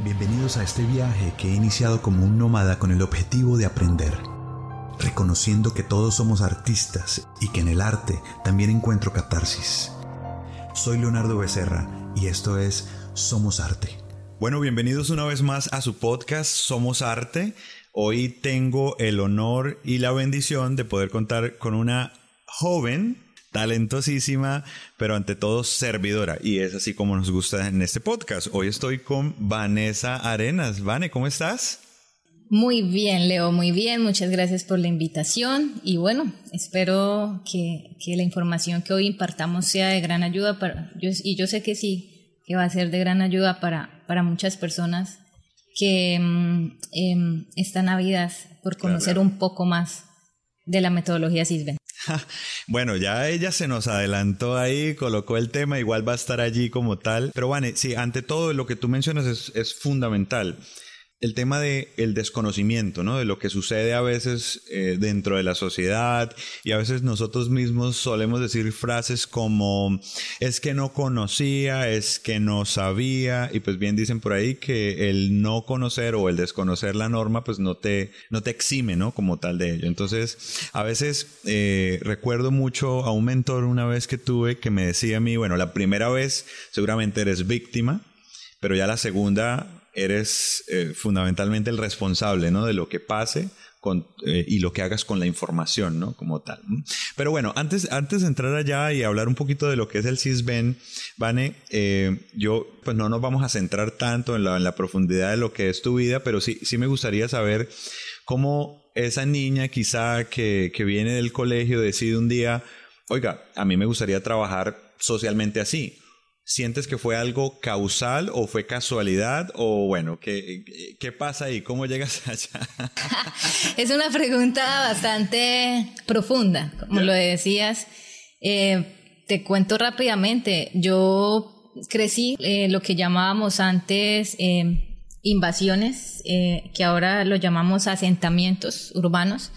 Bienvenidos a este viaje que he iniciado como un nómada con el objetivo de aprender, reconociendo que todos somos artistas y que en el arte también encuentro catarsis. Soy Leonardo Becerra y esto es Somos Arte. Bueno, bienvenidos una vez más a su podcast Somos Arte. Hoy tengo el honor y la bendición de poder contar con una joven talentosísima, pero ante todo servidora. Y es así como nos gusta en este podcast. Hoy estoy con Vanessa Arenas. Vane, ¿cómo estás? Muy bien, Leo, muy bien. Muchas gracias por la invitación. Y bueno, espero que, la información que hoy impartamos sea de gran ayuda para... Yo, y yo sé que sí, que va a ser de gran ayuda para, para muchas personas que mm, em, están ávidas por conocer un poco más de la metodología CISBEN. Bueno, ya ella se nos adelantó ahí, colocó el tema, igual va a estar allí como tal. Pero Vane, sí, ante todo lo que tú mencionas es, es fundamental el tema de el desconocimiento, ¿no? De lo que sucede a veces eh, dentro de la sociedad y a veces nosotros mismos solemos decir frases como es que no conocía, es que no sabía y pues bien dicen por ahí que el no conocer o el desconocer la norma pues no te no te exime, ¿no? Como tal de ello. Entonces a veces eh, recuerdo mucho a un mentor una vez que tuve que me decía a mí, bueno, la primera vez seguramente eres víctima, pero ya la segunda eres eh, fundamentalmente el responsable, ¿no? De lo que pase con, eh, y lo que hagas con la información, ¿no? Como tal. Pero bueno, antes, antes de entrar allá y hablar un poquito de lo que es el CISBEN, Vane, eh, yo, pues no nos vamos a centrar tanto en la, en la, profundidad de lo que es tu vida, pero sí, sí me gustaría saber cómo esa niña quizá que, que viene del colegio decide un día, oiga, a mí me gustaría trabajar socialmente así ¿Sientes que fue algo causal o fue casualidad? O bueno, ¿qué, qué pasa ahí? ¿Cómo llegas allá? es una pregunta bastante profunda, como lo decías. Eh, te cuento rápidamente. Yo crecí eh, lo que llamábamos antes eh, invasiones, que ahora lo llamamos asentamientos urbanos,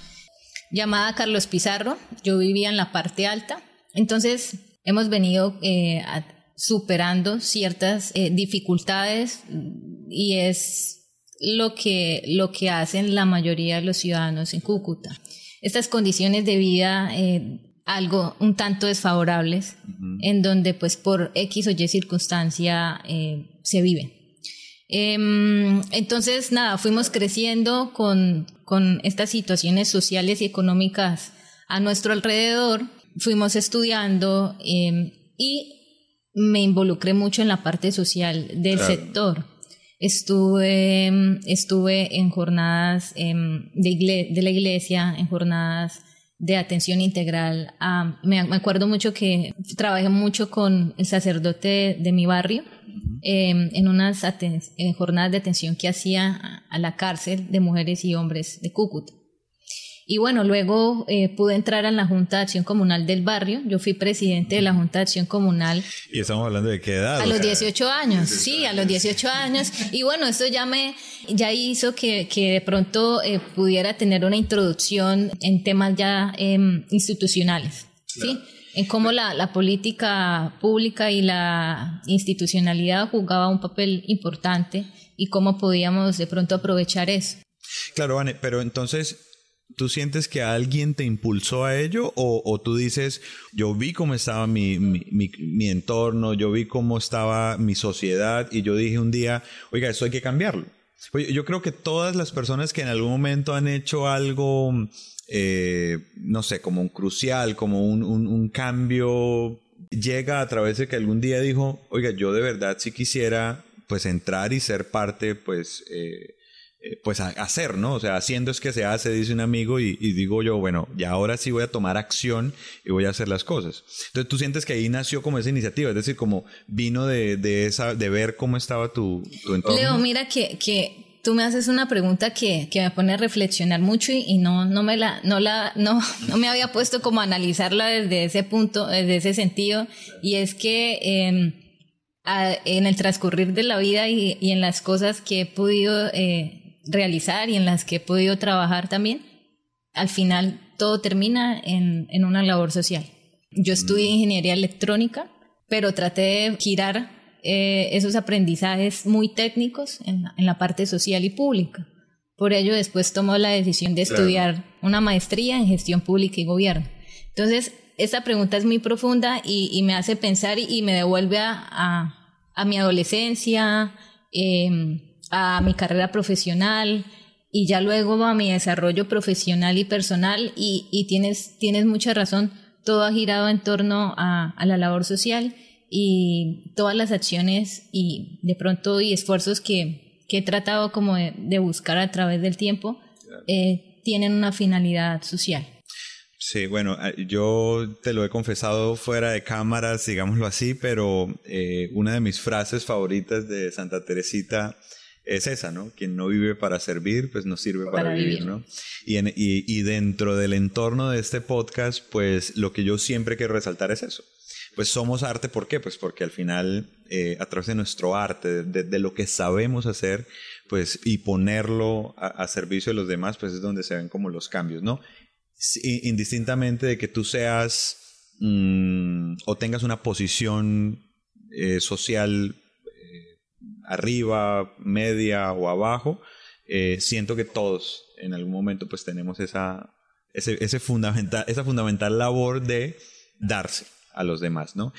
llamada Carlos Pizarro. Yo vivía en la parte alta. Entonces, hemos venido a superando ciertas eh, dificultades y es lo que, lo que hacen la mayoría de los ciudadanos en Cúcuta. Estas condiciones de vida eh, algo un tanto desfavorables en donde pues por X o Y circunstancia eh, se vive. Em, entonces, nada, fuimos creciendo con, con estas situaciones sociales y económicas a nuestro alrededor, fuimos estudiando em, y me involucré mucho en la parte social del sector. Estuve, estuve en jornadas em, de, de, la iglesia, en jornadas de atención integral. me, acuerdo mucho que trabajé mucho con el sacerdote de, mi barrio em, en unas jornadas de atención que hacía a la cárcel de mujeres y hombres de Cúcuta. Y bueno, luego eh, pude entrar en la Junta de Acción Comunal del barrio. Yo fui presidente de la Junta de Acción Comunal. ¿Y estamos hablando de qué edad? A los 18 años, sí, a los 18 años. Y bueno, esto ya me ya hizo que, que de pronto eh, pudiera tener una introducción en temas ya em, institucionales, ¿sí? En cómo la, la política pública y la institucionalidad jugaba un papel importante y cómo podíamos de pronto aprovechar eso. Claro, Vane, pero entonces ¿Tú sientes que alguien te impulsó a ello o, tú dices, yo vi cómo estaba mi, mi, entorno, yo vi cómo estaba mi sociedad y yo dije un día, oiga, esto hay que cambiarlo? yo creo que todas las personas que en algún momento han hecho algo, eh, no sé, como un crucial, como un, un, cambio, llega a través de que algún día dijo, oiga, yo de verdad sí quisiera pues entrar y ser parte pues... Eh, eh, pues a hacer, ¿no? O sea, haciendo es que se hace, dice un amigo, y, digo yo, bueno, ya ahora sí voy a tomar acción y voy a hacer las cosas. Entonces tú sientes que ahí nació como esa iniciativa, es decir, como vino de, de esa, de ver cómo estaba tu, tu entorno. Leo, mira que, que tú me haces una pregunta que, que me pone a reflexionar mucho y, no, no me la, no la, no, no me había puesto como a analizarla desde ese punto, desde ese sentido, y es que em, en el transcurrir de la vida y, y, en las cosas que he podido eh, realizar y en las que he podido trabajar también, al final todo termina en, una labor social. Yo estudié mm. ingeniería electrónica, pero traté de girar eh, esos aprendizajes muy técnicos en la, parte social y pública. Por ello después tomó la decisión de estudiar una maestría en gestión pública y gobierno. Entonces, esta pregunta es muy profunda y, me hace pensar y, me devuelve a, a, mi adolescencia, em, a mi carrera profesional y ya luego a mi desarrollo profesional y personal y, y tienes, tienes mucha razón, todo ha girado en torno a, a, la labor social y todas las acciones y de pronto y esfuerzos que, que he tratado como de, de, buscar a través del tiempo eh, tienen una finalidad social. Sí, bueno, eh, yo te lo he confesado fuera de cámaras, digámoslo así, pero eh, una de mis frases favoritas de Santa Teresita es esa, ¿no? Quien no vive para servir, pues no sirve para, vivir, ¿no? Y, en, y, y, dentro del entorno de este podcast, pues lo que yo siempre quiero resaltar es eso. Pues somos arte, ¿por qué? Pues porque al final, eh, a través de nuestro arte, de, de, lo que sabemos hacer, pues y ponerlo a, a, servicio de los demás, pues es donde se ven como los cambios, ¿no? indistintamente de que tú seas mmm, o tengas una posición eh, social arriba, media o abajo, eh, siento que todos en algún momento pues tenemos esa, ese, fundamental, esa fundamental labor de darse a los demás, ¿no?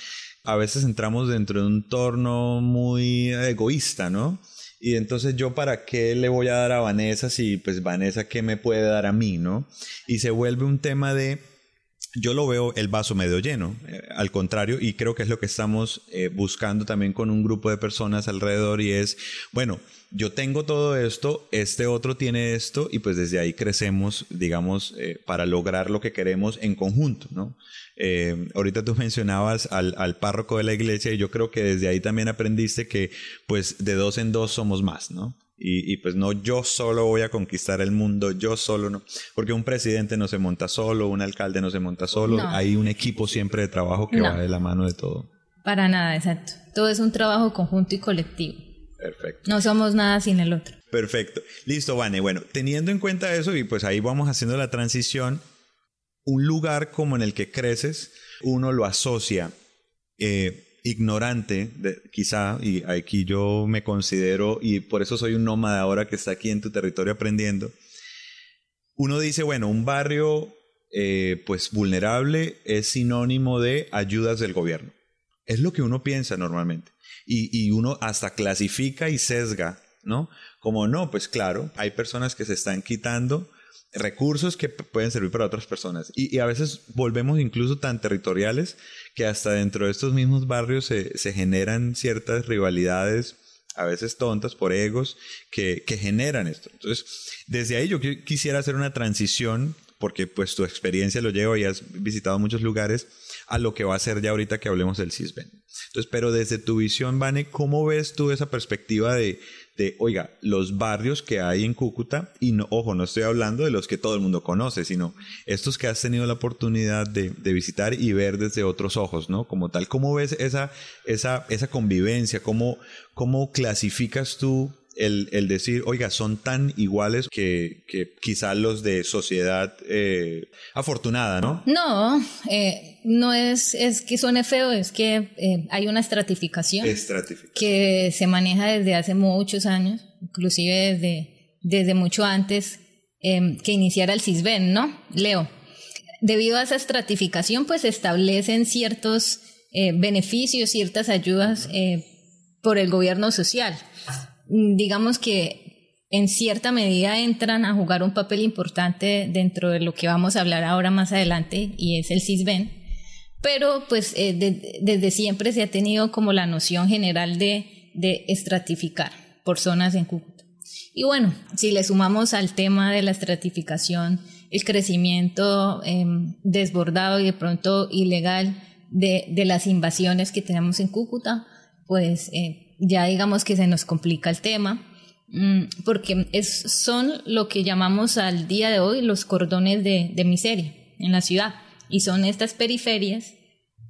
A veces entramos dentro de un entorno muy egoísta, ¿no? Y entonces yo para qué le voy a dar a Vanessa si pues Vanessa qué me puede dar a mí, ¿no? Y se vuelve un tema de yo lo veo el vaso medio lleno, eh, al contrario, y creo que es lo que estamos eh, buscando también con un grupo de personas alrededor y es, bueno, yo tengo todo esto, este otro tiene esto y pues desde ahí crecemos, digamos, eh, para lograr lo que queremos en conjunto, ¿no? Eh, ahorita tú mencionabas al, al, párroco de la iglesia y yo creo que desde ahí también aprendiste que pues de dos en dos somos más, ¿no? Y, y, pues no yo solo voy a conquistar el mundo, yo solo no, porque un presidente no se monta solo, un alcalde no se monta solo, hay un equipo siempre de trabajo que va de la mano de todo. Para nada, exacto. Todo es un trabajo conjunto y colectivo. Perfecto. No somos nada sin el otro. Perfecto. Listo, Vane. Bueno, teniendo en cuenta eso y pues ahí vamos haciendo la transición, un lugar como en el que creces, uno lo asocia eh, ignorante, quizá, y aquí yo me considero, y por eso soy un nómada ahora que está aquí en tu territorio aprendiendo, uno dice, bueno, un barrio eh, pues vulnerable es sinónimo de ayudas del gobierno. Es lo que uno piensa normalmente. Y, y uno hasta clasifica y sesga, ¿no? Como no, pues claro, hay personas que se están quitando recursos que pueden servir para otras personas. Y, a veces volvemos incluso tan territoriales que hasta dentro de estos mismos barrios se, se generan ciertas rivalidades, a veces tontas por egos, que, que, generan esto. Entonces, desde ahí yo quisiera hacer una transición, porque pues tu experiencia lo lleva y has visitado muchos lugares, a lo que va a ser ya ahorita que hablemos del CISBEN. Entonces, pero desde tu visión, Vane, ¿cómo ves tú esa perspectiva de, de, oiga, los barrios que hay en Cúcuta, y no, ojo, no estoy hablando de los que todo el mundo conoce, sino estos que has tenido la oportunidad de, visitar y ver desde otros ojos, ¿no? Como tal, ¿cómo ves esa, esa, esa convivencia? ¿Cómo, ¿Cómo clasificas tú el, el, decir, oiga, son tan iguales que, que quizá los de sociedad eh, afortunada, ¿no? No, eh, no es, es que suene feo, es que eh, hay una estratificación, estratificación, que se maneja desde hace muchos años, inclusive desde, desde mucho antes em, que iniciara el CISBEN, ¿no? Leo. Debido a esa estratificación, pues se establecen ciertos eh, beneficios, ciertas ayudas por el gobierno social digamos que en cierta medida entran a jugar un papel importante dentro de lo que vamos a hablar ahora más adelante y es el CISBEN, pero pues eh, de, desde siempre se ha tenido como la noción general de, de estratificar por zonas en Cúcuta. Y bueno, si le sumamos al tema de la estratificación el crecimiento eh, desbordado y de pronto ilegal de, de, las invasiones que tenemos en Cúcuta, pues eh, ya digamos que se nos complica el tema, mm, porque es, son lo que llamamos al día de hoy los cordones de, de miseria en la ciudad, y son estas periferias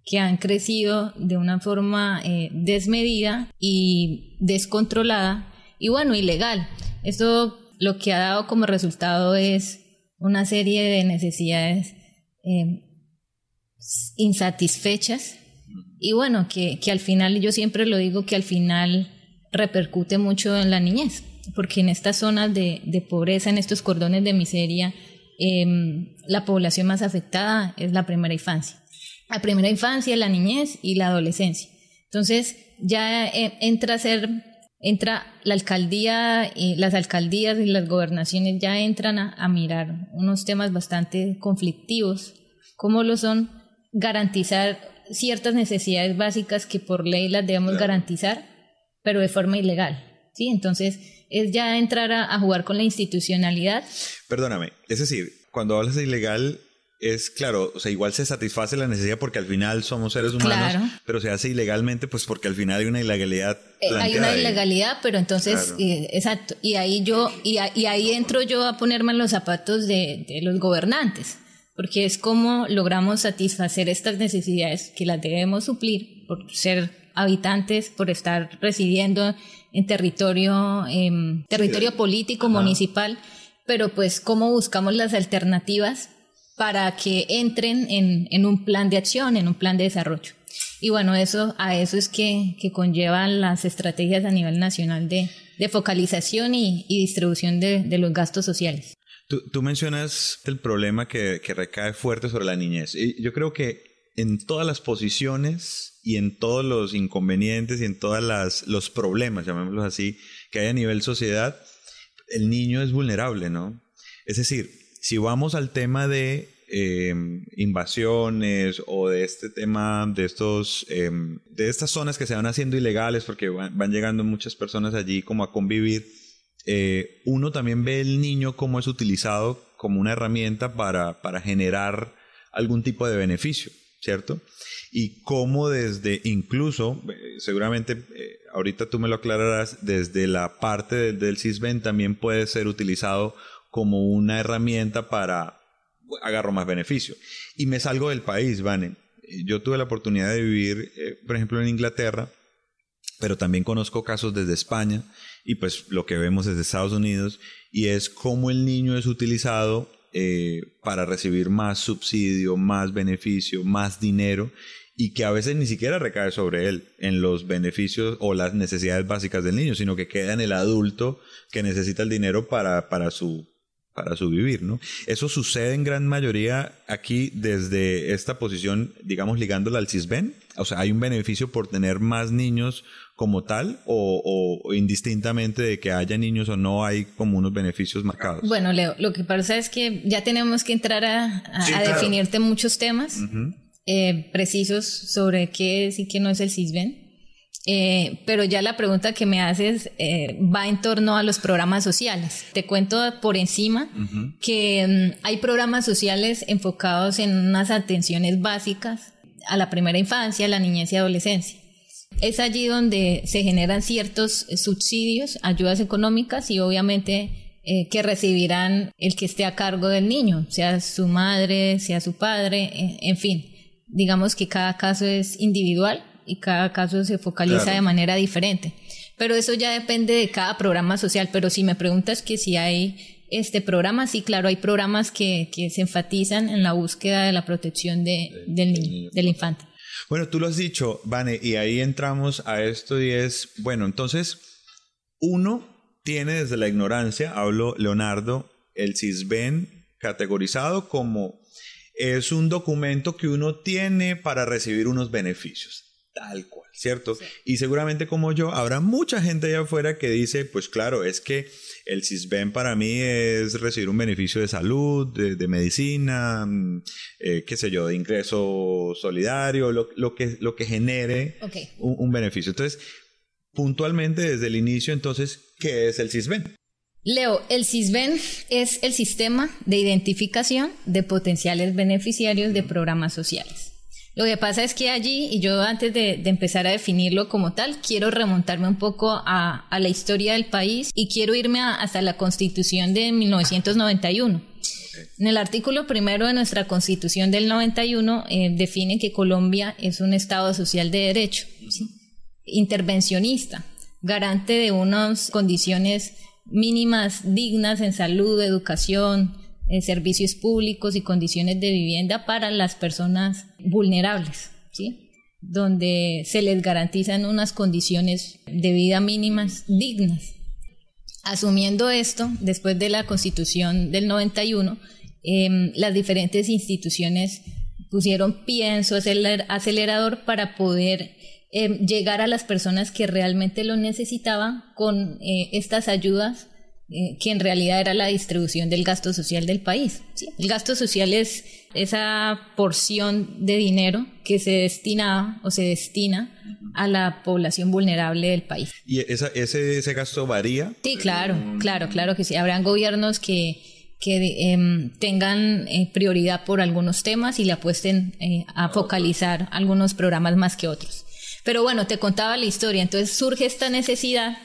que han crecido de una forma eh, desmedida y descontrolada y bueno, ilegal. Esto lo que ha dado como resultado es una serie de necesidades eh, insatisfechas Y bueno, que, que al final, yo siempre lo digo, que al final repercute mucho en la niñez, porque en estas zonas de, de pobreza, en estos cordones de miseria, em, la población más afectada es la primera infancia. La primera infancia, la niñez y la adolescencia. Entonces, ya eh, entra a ser, entra la alcaldía, y las alcaldías y las gobernaciones ya entran a, a mirar unos temas bastante conflictivos, como lo son garantizar ciertas necesidades básicas que por ley las debemos garantizar, pero de forma ilegal. ¿sí? Entonces, es ya entrar a, jugar con la institucionalidad. Perdóname, es decir, cuando hablas de ilegal, es claro, o sea, igual se satisface la necesidad porque al final somos seres humanos, pero se hace ilegalmente pues porque al final hay una ilegalidad. Eh, hay una ilegalidad, pero entonces, eh, exacto, y ahí yo, y, ahí entro yo a ponerme en los zapatos de, de los gobernantes porque es como logramos satisfacer estas necesidades que las debemos suplir por ser habitantes, por estar residiendo en territorio, en territorio político, municipal, pero pues cómo buscamos las alternativas para que entren en, en, un plan de acción, en un plan de desarrollo. Y bueno, eso, a eso es que, que conllevan las estrategias a nivel nacional de, de focalización y, y distribución de, de los gastos sociales. Tú, mencionas el problema que, recae fuerte sobre la niñez. Y yo creo que en todas las posiciones y en todos los inconvenientes y en todos los problemas, llamémoslos así, que hay a nivel sociedad, el niño es vulnerable, ¿no? Es decir, si vamos al tema de em, invasiones o de este tema de estos em, de estas zonas que se van haciendo ilegales porque van llegando muchas personas allí como a convivir eh, uno también ve el niño como es utilizado como una herramienta para, para generar algún tipo de beneficio, ¿cierto? Y cómo desde incluso, eh, seguramente eh, ahorita tú me lo aclararás, desde la parte del, del CISBEN también puede ser utilizado como una herramienta para agarro más beneficio. Y me salgo del país, Vane. Yo tuve la oportunidad de vivir, por ejemplo, en Inglaterra, pero también conozco casos desde España y pues lo que vemos desde Estados Unidos y es cómo el niño es utilizado eh, para recibir más subsidio, más beneficio, más dinero y que a veces ni siquiera recae sobre él en los beneficios o las necesidades básicas del niño, sino que queda en el adulto que necesita el dinero para, para su para su vivir, ¿no? Eso sucede en gran mayoría aquí desde esta posición, digamos, ligándola al CISBEN. O sea, hay un beneficio por tener más niños como tal o, indistintamente de que haya niños o no hay como unos beneficios marcados? Bueno, Leo, lo que pasa es que ya tenemos que entrar a, definirte muchos temas eh, precisos sobre qué es y qué no es el CISBEN. Eh, pero ya la pregunta que me haces eh, va en torno a los programas sociales. Te cuento por encima que mm, hay programas sociales enfocados en unas atenciones básicas a la primera infancia, la niñez y adolescencia. Es allí donde se generan ciertos subsidios, ayudas económicas y obviamente eh, que recibirán el que esté a cargo del niño, sea su madre, sea su padre, en fin. Digamos que cada caso es individual y cada caso se focaliza de manera diferente. Pero eso ya depende de cada programa social. Pero si me preguntas que si hay este programa, sí, claro, hay programas que, que se enfatizan en la búsqueda de la protección de, del niño, del infante. Bueno, tú lo has dicho, Vane, y ahí entramos a esto y es, bueno, entonces, uno tiene desde la ignorancia, hablo Leonardo, el CISBEN categorizado como es un documento que uno tiene para recibir unos beneficios, tal cual, ¿cierto? Y seguramente como yo, habrá mucha gente allá afuera que dice, pues claro, es que el CISBEN para mí es recibir un beneficio de salud, de, medicina, mm, eh, qué sé yo, de ingreso solidario, lo, que, lo que genere un, beneficio. Entonces, puntualmente desde el inicio, entonces, ¿qué es el CISBEN? Leo, el CISBEN es el sistema de identificación de potenciales beneficiarios de programas sociales. Lo que pasa es que allí, y yo antes de, empezar a definirlo como tal, quiero remontarme un poco a, la historia del país y quiero irme hasta la constitución de 1991. En el artículo primero de nuestra constitución del 91 eh, define que Colombia es un Estado social de derecho, intervencionista, garante de unas condiciones mínimas dignas en salud, educación, eh, servicios públicos y condiciones de vivienda para las personas vulnerables, ¿sí? donde se les garantizan unas condiciones de vida mínimas dignas. Asumiendo esto, después de la constitución del 91, em, las diferentes instituciones pusieron pienso acelerador para poder em, llegar a las personas que realmente lo necesitaban con eh, estas ayudas eh, que en realidad era la distribución del gasto social del país. El gasto social es esa porción de dinero que se destina o se destina a la población vulnerable del país. ¿Y ese, ese gasto varía? Sí, claro, claro, claro que sí. Habrán gobiernos que, que em, tengan eh, prioridad por algunos temas y le apuesten eh, a focalizar algunos programas más que otros. Pero bueno, te contaba la historia, entonces surge esta necesidad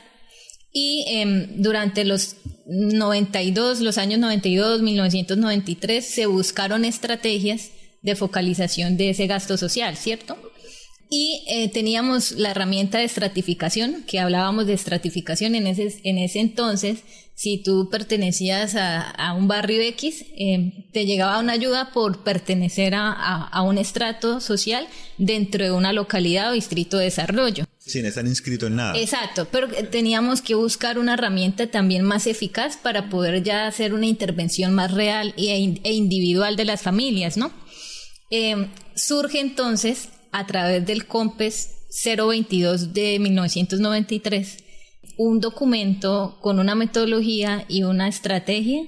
y em, durante los 92, los años 92, 1993, se buscaron estrategias de focalización de ese gasto social, ¿cierto? Y eh, teníamos la herramienta de estratificación, que hablábamos de estratificación en ese, en ese entonces. Si tú pertenecías a, un barrio X, em, te llegaba una ayuda por pertenecer a, a, un estrato social dentro de una localidad o distrito de desarrollo. Sin estar inscrito en nada. Exacto, pero teníamos que buscar una herramienta también más eficaz para poder ya hacer una intervención más real e, e individual de las familias, ¿no? Em, surge entonces a través del COMPES 022 de 1993 un documento con una metodología y una estrategia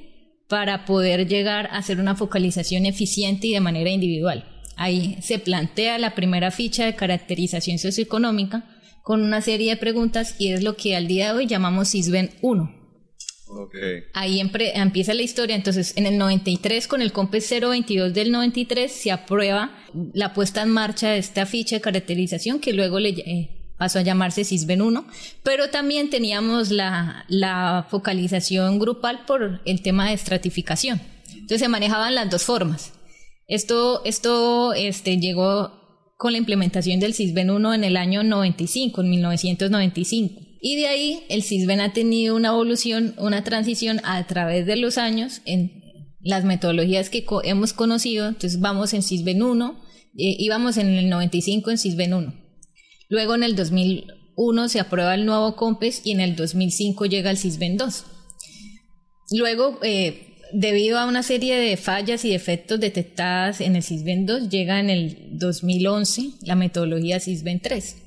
para poder llegar a hacer una focalización eficiente y de manera individual. Ahí se plantea la primera ficha de caracterización socioeconómica con una serie de preguntas y es lo que al día de hoy llamamos SISBEN 1. Ahí empieza la historia. Entonces, en el 93, con el COMPES 022 del 93, se aprueba la puesta en marcha de esta ficha de caracterización que luego le eh, pasó a llamarse SISBEN 1, pero también teníamos la, la focalización grupal por el tema de estratificación. Entonces, se manejaban las dos formas. Esto, esto este, llegó con la implementación del CISBEN 1 en el año 95, en 1995. Y de ahí el CISBEN ha tenido una evolución, una transición a través de los años en las metodologías que hemos conocido. Entonces vamos en CISBEN 1, eh, íbamos en el 95 en CISBEN 1. Luego en el 2001 se aprueba el nuevo COMPES y en el 2005 llega el CISBEN 2. Luego eh, debido a una serie de fallas y defectos detectadas en el SISBEN 2, llega en el 2011 la metodología SISBEN 3.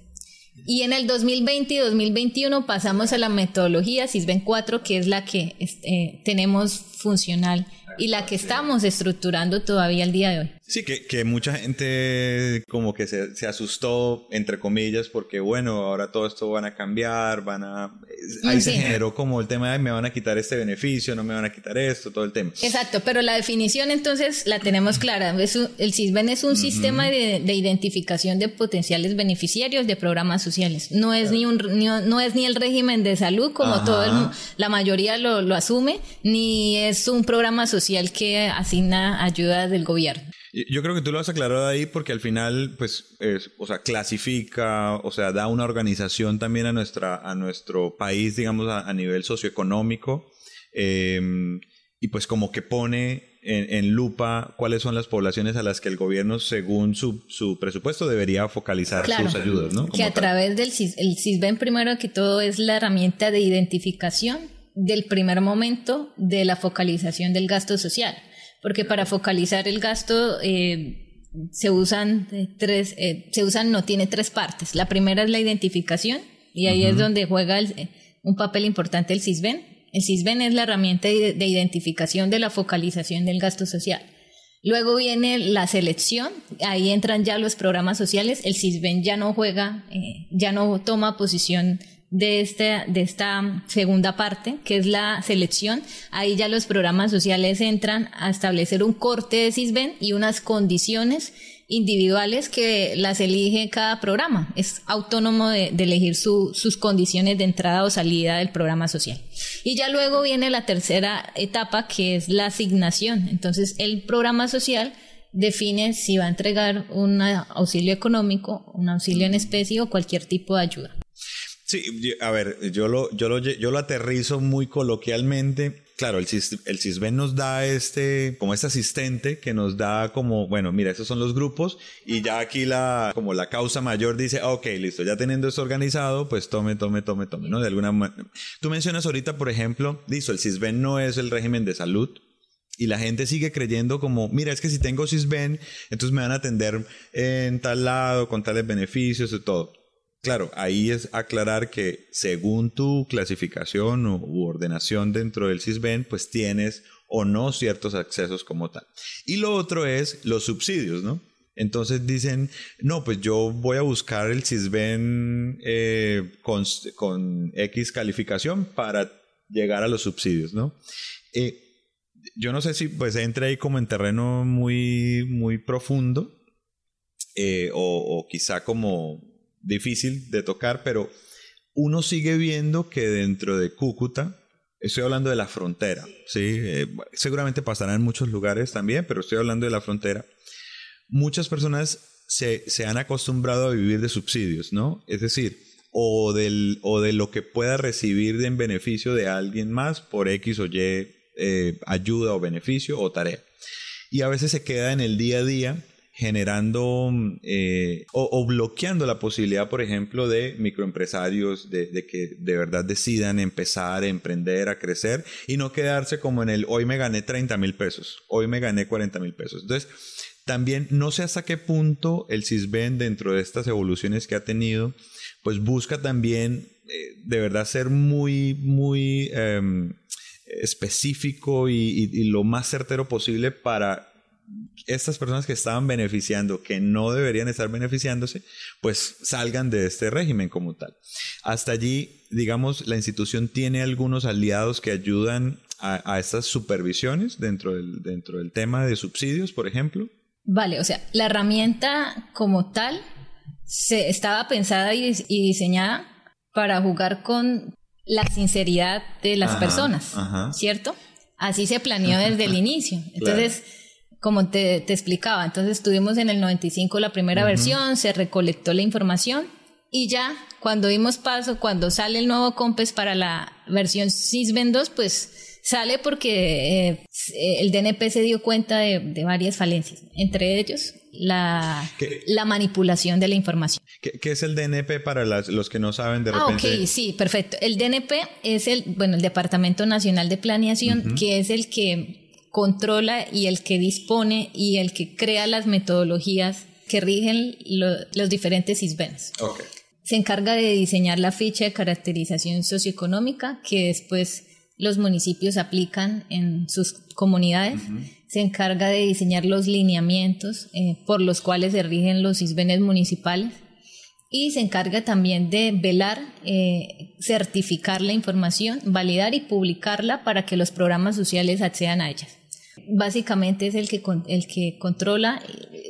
Y en el 2020 y 2021 pasamos a la metodología SISBEN 4, que es la que eh, tenemos funcional y la que estamos estructurando todavía al día de hoy. Sí, que, que mucha gente como que se, se, asustó, entre comillas, porque bueno, ahora todo esto van a cambiar, van a... Ahí se generó como el tema de me van a quitar este beneficio, no me van a quitar esto, todo el tema. Exacto, pero la definición entonces la tenemos clara. el CISBEN es un sistema de, de, identificación de potenciales beneficiarios de programas sociales. No es, ni, un, no es ni el régimen de salud, como todo la mayoría lo, lo asume, ni es un programa social que asigna ayuda del gobierno. Yo creo que tú lo has aclarado ahí porque al final, pues, o sea, clasifica, o sea, da una organización también a, nuestra, a nuestro país, digamos, a, nivel socioeconómico. Em, y pues como que pone en, lupa cuáles son las poblaciones a las que el gobierno, según su, su presupuesto, debería focalizar sus ayudas, ¿no? que a través del CIS, el CISBEN primero que todo es la herramienta de identificación del primer momento de la focalización del gasto social porque para focalizar el gasto eh, se usan eh, tres, eh, se usan, no tiene tres partes. La primera es la identificación y ahí es donde juega un papel importante el CISBEN. El CISBEN es la herramienta de, identificación de la focalización del gasto social. Luego viene la selección, ahí entran ya los programas sociales, el CISBEN ya no juega, ya no toma posición de, este, de esta segunda parte, que es la selección. Ahí ya los programas sociales entran a establecer un corte de CISBEN y unas condiciones individuales que las elige cada programa. Es autónomo de, elegir sus condiciones de entrada o salida del programa social. Y ya luego viene la tercera etapa, que es la asignación. Entonces, el programa social define si va a entregar un auxilio económico, un auxilio en especie o cualquier tipo de ayuda. Sí, a ver, yo lo, yo lo, yo lo aterrizo muy coloquialmente claro, el, el CISBEN nos da este, como este asistente que nos da como, bueno, mira, esos son los grupos y ya aquí la, como la causa mayor dice, ok, listo, ya teniendo esto organizado, pues tome, tome, tome, tome, ¿no? De alguna manera. Tú mencionas ahorita, por ejemplo, listo, el CISBEN no es el régimen de salud, y la gente sigue creyendo como, mira, es que si tengo CISBEN, entonces me van a atender en tal lado, con tales beneficios y todo. Claro, ahí es aclarar que según tu clasificación u ordenación dentro del CISBEN, pues tienes o no ciertos accesos como tal. Y lo otro es los subsidios, ¿no? Entonces dicen, no, pues yo voy a buscar el CISBEN eh, con, X calificación para llegar a los subsidios, ¿no? Eh, yo no sé si pues entra ahí como en terreno muy, muy profundo eh, o, quizá como difícil de tocar, pero uno sigue viendo que dentro de Cúcuta, estoy hablando de la frontera, ¿sí? Eh, seguramente pasará en muchos lugares también, pero estoy hablando de la frontera, muchas personas se, se han acostumbrado a vivir de subsidios, ¿no? Es decir, o, del, o de lo que pueda recibir en beneficio de alguien más por X o Y eh, ayuda o beneficio o tarea. Y a veces se queda en el día a día generando eh, o, bloqueando la posibilidad, por ejemplo, de microempresarios de, de, que de verdad decidan empezar a emprender, a crecer y no quedarse como en el hoy me gané 30 mil pesos, hoy me gané 40 mil pesos. Entonces, también no sé hasta qué punto el CISBEN dentro de estas evoluciones que ha tenido, pues busca también eh, de verdad ser muy, muy... Em, específico y, lo más certero posible para estas personas que estaban beneficiando, que no deberían estar beneficiándose, pues salgan de este régimen como tal. Hasta allí, digamos, la institución tiene algunos aliados que ayudan a, estas supervisiones dentro del, dentro del tema de subsidios, por ejemplo. Vale, o sea, la herramienta como tal se estaba pensada y diseñada para jugar con la sinceridad de las personas, ¿cierto? Así se planeó desde el inicio. Entonces, como te, explicaba, entonces tuvimos en el 95 la primera versión, se recolectó la información y ya cuando dimos paso, cuando sale el nuevo COMPES para la versión SysBen 2, pues sale porque eh, el DNP se dio cuenta de, de varias falencias, entre ellos la, la manipulación de la información. ¿Qué, es el DNP para los que no saben de repente? Ah, ok, sí, perfecto. El DNP es el, bueno, el Departamento Nacional de Planeación, que es el que controla y el que dispone y el que crea las metodologías que rigen los diferentes ISBENs. Okay. Se encarga de diseñar la ficha de caracterización socioeconómica que después los municipios aplican en sus comunidades se encarga de diseñar los lineamientos eh, por los cuales se rigen los ISBENES municipales y se encarga también de velar, eh, certificar la información, validar y publicarla para que los programas sociales accedan a ellas. Básicamente es el que, el que controla,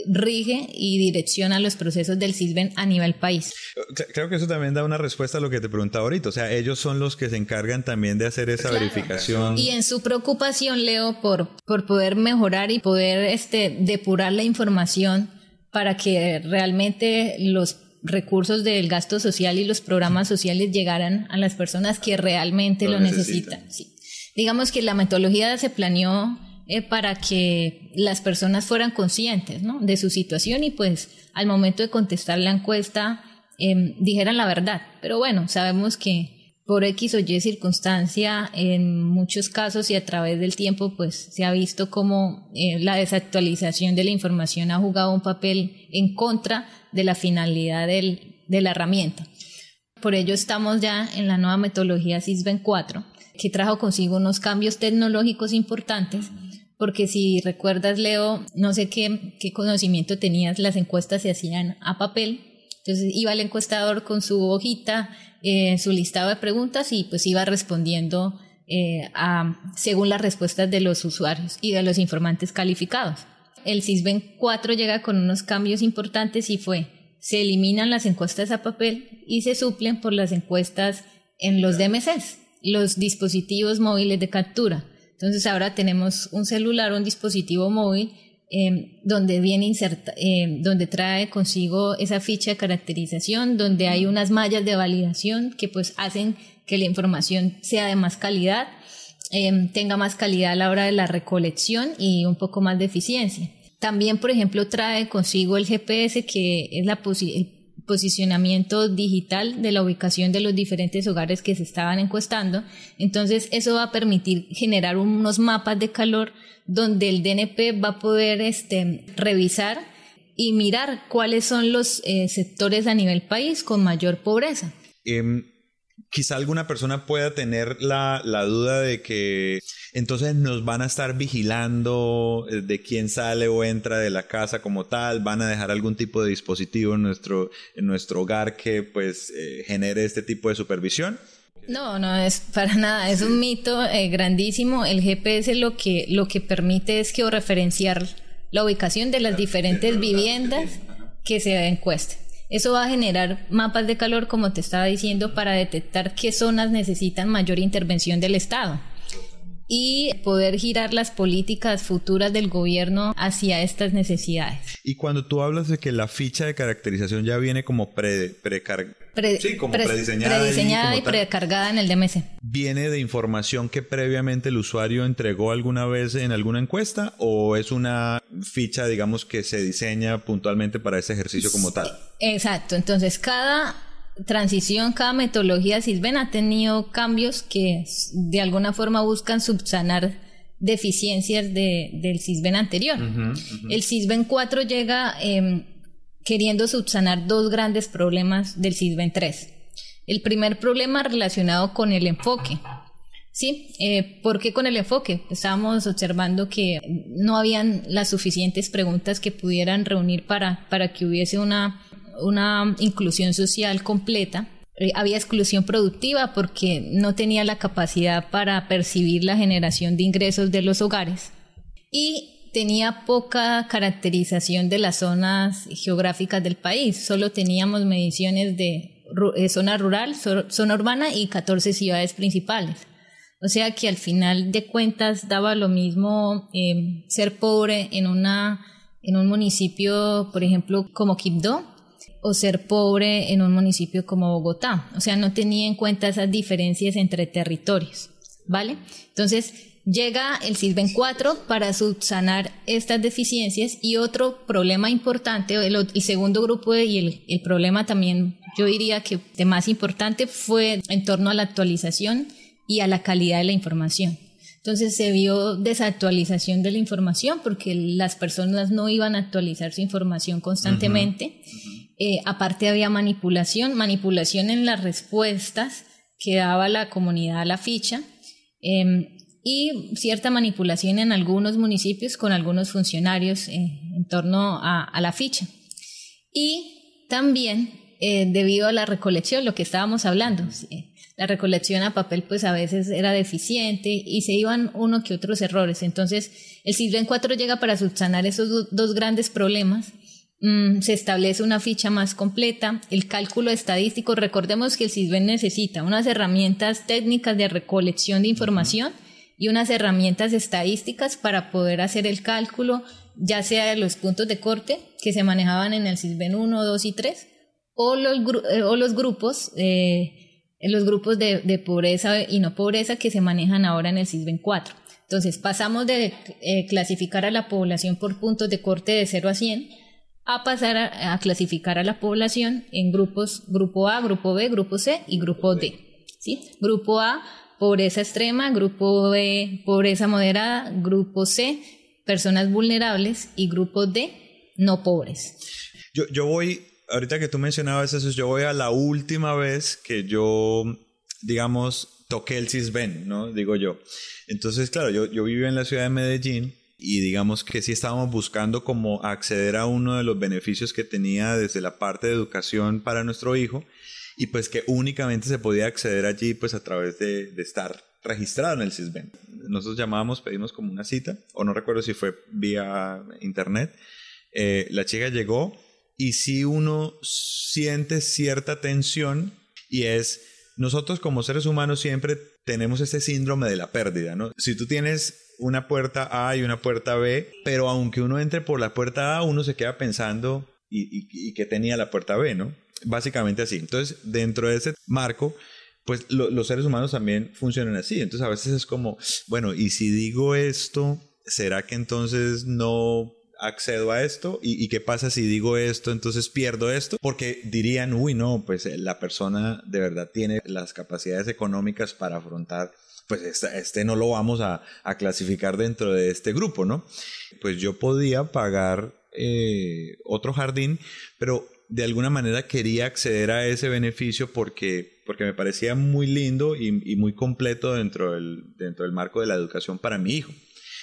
rige y direcciona los procesos del CISBEN a nivel país. Creo que eso también da una respuesta a lo que te preguntaba ahorita. O sea, ellos son los que se encargan también de hacer esa verificación. Y en su preocupación, Leo, por, por poder mejorar y poder este, depurar la información para que realmente los recursos del gasto social y los programas sociales llegaran a las personas que realmente lo, necesitan. Digamos que la metodología se planeó eh, para que las personas fueran conscientes de su situación y pues al momento de contestar la encuesta em, dijeran la verdad. Pero bueno, sabemos que por X o Y circunstancia, en muchos casos y a través del tiempo, pues se ha visto como eh, la desactualización de la información ha jugado un papel en contra de la finalidad del, de la herramienta. Por ello estamos ya en la nueva metodología SISBEN 4, que trajo consigo unos cambios tecnológicos importantes porque si recuerdas, Leo, no sé qué, conocimiento tenías, las encuestas se hacían a papel, entonces iba el encuestador con su hojita, eh, su listado de preguntas y pues iba respondiendo eh, según las respuestas de los usuarios y de los informantes calificados. El CISBEN 4 llega con unos cambios importantes y fue, se eliminan las encuestas a papel y se suplen por las encuestas en los DMCs, los dispositivos móviles de captura. Entonces ahora tenemos un celular, un dispositivo móvil em, donde viene inserta, em, donde trae consigo esa ficha de caracterización, donde hay unas mallas de validación que pues hacen que la información sea de más calidad em, tenga más calidad a la hora de la recolección y un poco más de eficiencia. También, por ejemplo, trae consigo el GPS, que es la el posicionamiento digital de la ubicación de los diferentes hogares que se estaban encuestando. Entonces, eso va a permitir generar unos mapas de calor donde el DNP va a poder este, revisar y mirar cuáles son los eh, sectores a nivel país con mayor pobreza. Em, quizá alguna persona pueda tener la, duda de que entonces nos van a estar vigilando eh, de quién sale o entra de la casa como tal, van a dejar algún tipo de dispositivo en nuestro, en nuestro hogar que pues eh, genere este tipo de supervisión. No, no es para nada, es un mito eh, grandísimo. El GPS lo que, lo que permite es que referenciar la ubicación de las diferentes viviendas que se encuesten. Eso va a generar mapas de calor, como te estaba diciendo, para detectar qué zonas necesitan mayor intervención del Estado y poder girar las políticas futuras del gobierno hacia estas necesidades. Y cuando tú hablas de que la ficha de caracterización ya viene como pre, sí, como prediseñada, y, precargada en el DMS. ¿Viene de información que previamente el usuario entregó alguna vez en alguna encuesta o es una ficha, digamos, que se diseña puntualmente para ese ejercicio como tal? Exacto, entonces cada transición, cada metodología SISBEN ha tenido cambios que de alguna forma buscan subsanar deficiencias del SISBEN anterior. El SISBEN 4 llega em, queriendo subsanar dos grandes problemas del SISBEN 3. El primer problema relacionado con el enfoque. Sí, eh, ¿por qué con el enfoque? Estábamos observando que no habían las suficientes preguntas que pudieran reunir para, para que hubiese una una inclusión social completa. Eh, había exclusión productiva porque no tenía la capacidad para percibir la generación de ingresos de los hogares y tenía poca caracterización de las zonas geográficas del país. Solo teníamos mediciones de eh, zona rural, zona urbana y 14 ciudades principales. O sea que al final de cuentas daba lo mismo eh, ser pobre en, una, en un municipio, por ejemplo, como Quibdó, o ser pobre en un municipio como Bogotá. O sea, no tenía en cuenta esas diferencias entre territorios, ¿vale? Entonces, llega el SISBEN 4 para subsanar estas deficiencias y otro problema importante, el, segundo grupo y el, el, problema también, yo diría que de más importante fue en torno a la actualización y a la calidad de la información. Entonces se vio desactualización de la información porque las personas no iban a actualizar su información constantemente. Eh, aparte había manipulación, manipulación en las respuestas que daba la comunidad a la ficha em, y cierta manipulación en algunos municipios con algunos funcionarios eh, en torno a, la ficha. Y también eh, debido a la recolección, lo que estábamos hablando, la recolección a papel pues a veces era deficiente y se iban uno que otros errores. Entonces el CISBEN 4 llega para subsanar esos dos grandes problemas Mm, se establece una ficha más completa, el cálculo estadístico, recordemos que el CISBEN necesita unas herramientas técnicas de recolección de información y unas herramientas estadísticas para poder hacer el cálculo, ya sea de los puntos de corte que se manejaban en el CISBEN 1, 2 y 3, o los, eh, o los grupos, eh, los grupos de, de, pobreza y no pobreza que se manejan ahora en el CISBEN 4. Entonces pasamos de eh, clasificar a la población por puntos de corte de 0 a 100 a pasar a, clasificar a la población en grupos, grupo A, grupo B, grupo C y grupo D. ¿sí? Grupo A, pobreza extrema, grupo B, pobreza moderada, grupo C, personas vulnerables y grupo D, no pobres. Yo, yo voy, ahorita que tú mencionabas eso, yo voy a la última vez que yo, digamos, toqué el CISBEN, ¿no? Digo yo. Entonces, claro, yo, yo vivo en la ciudad de Medellín y digamos que sí estábamos buscando como acceder a uno de los beneficios que tenía desde la parte de educación para nuestro hijo y pues que únicamente se podía acceder allí pues a través de, estar registrado en el CISBEN. Nosotros llamábamos, pedimos como una cita, o no recuerdo si fue vía internet. Eh, la chica llegó y si uno siente cierta tensión y es, nosotros como seres humanos siempre tenemos este síndrome de la pérdida, ¿no? Si tú tienes una puerta A y una puerta B, pero aunque uno entre por la puerta A, uno se queda pensando y, que tenía la puerta B, ¿no? Básicamente así. Entonces, dentro de ese marco, pues los seres humanos también funcionan así. Entonces a veces es como, bueno, y si digo esto, ¿será que entonces no accedo a esto? ¿Y, qué pasa si digo esto, entonces pierdo esto? Porque dirían, uy, no, pues eh, la persona de verdad tiene las capacidades económicas para afrontar pues este, no lo vamos a, clasificar dentro de este grupo, ¿no? Pues yo podía pagar eh, otro jardín, pero de alguna manera quería acceder a ese beneficio porque, porque me parecía muy lindo y, muy completo dentro del, dentro del marco de la educación para mi hijo.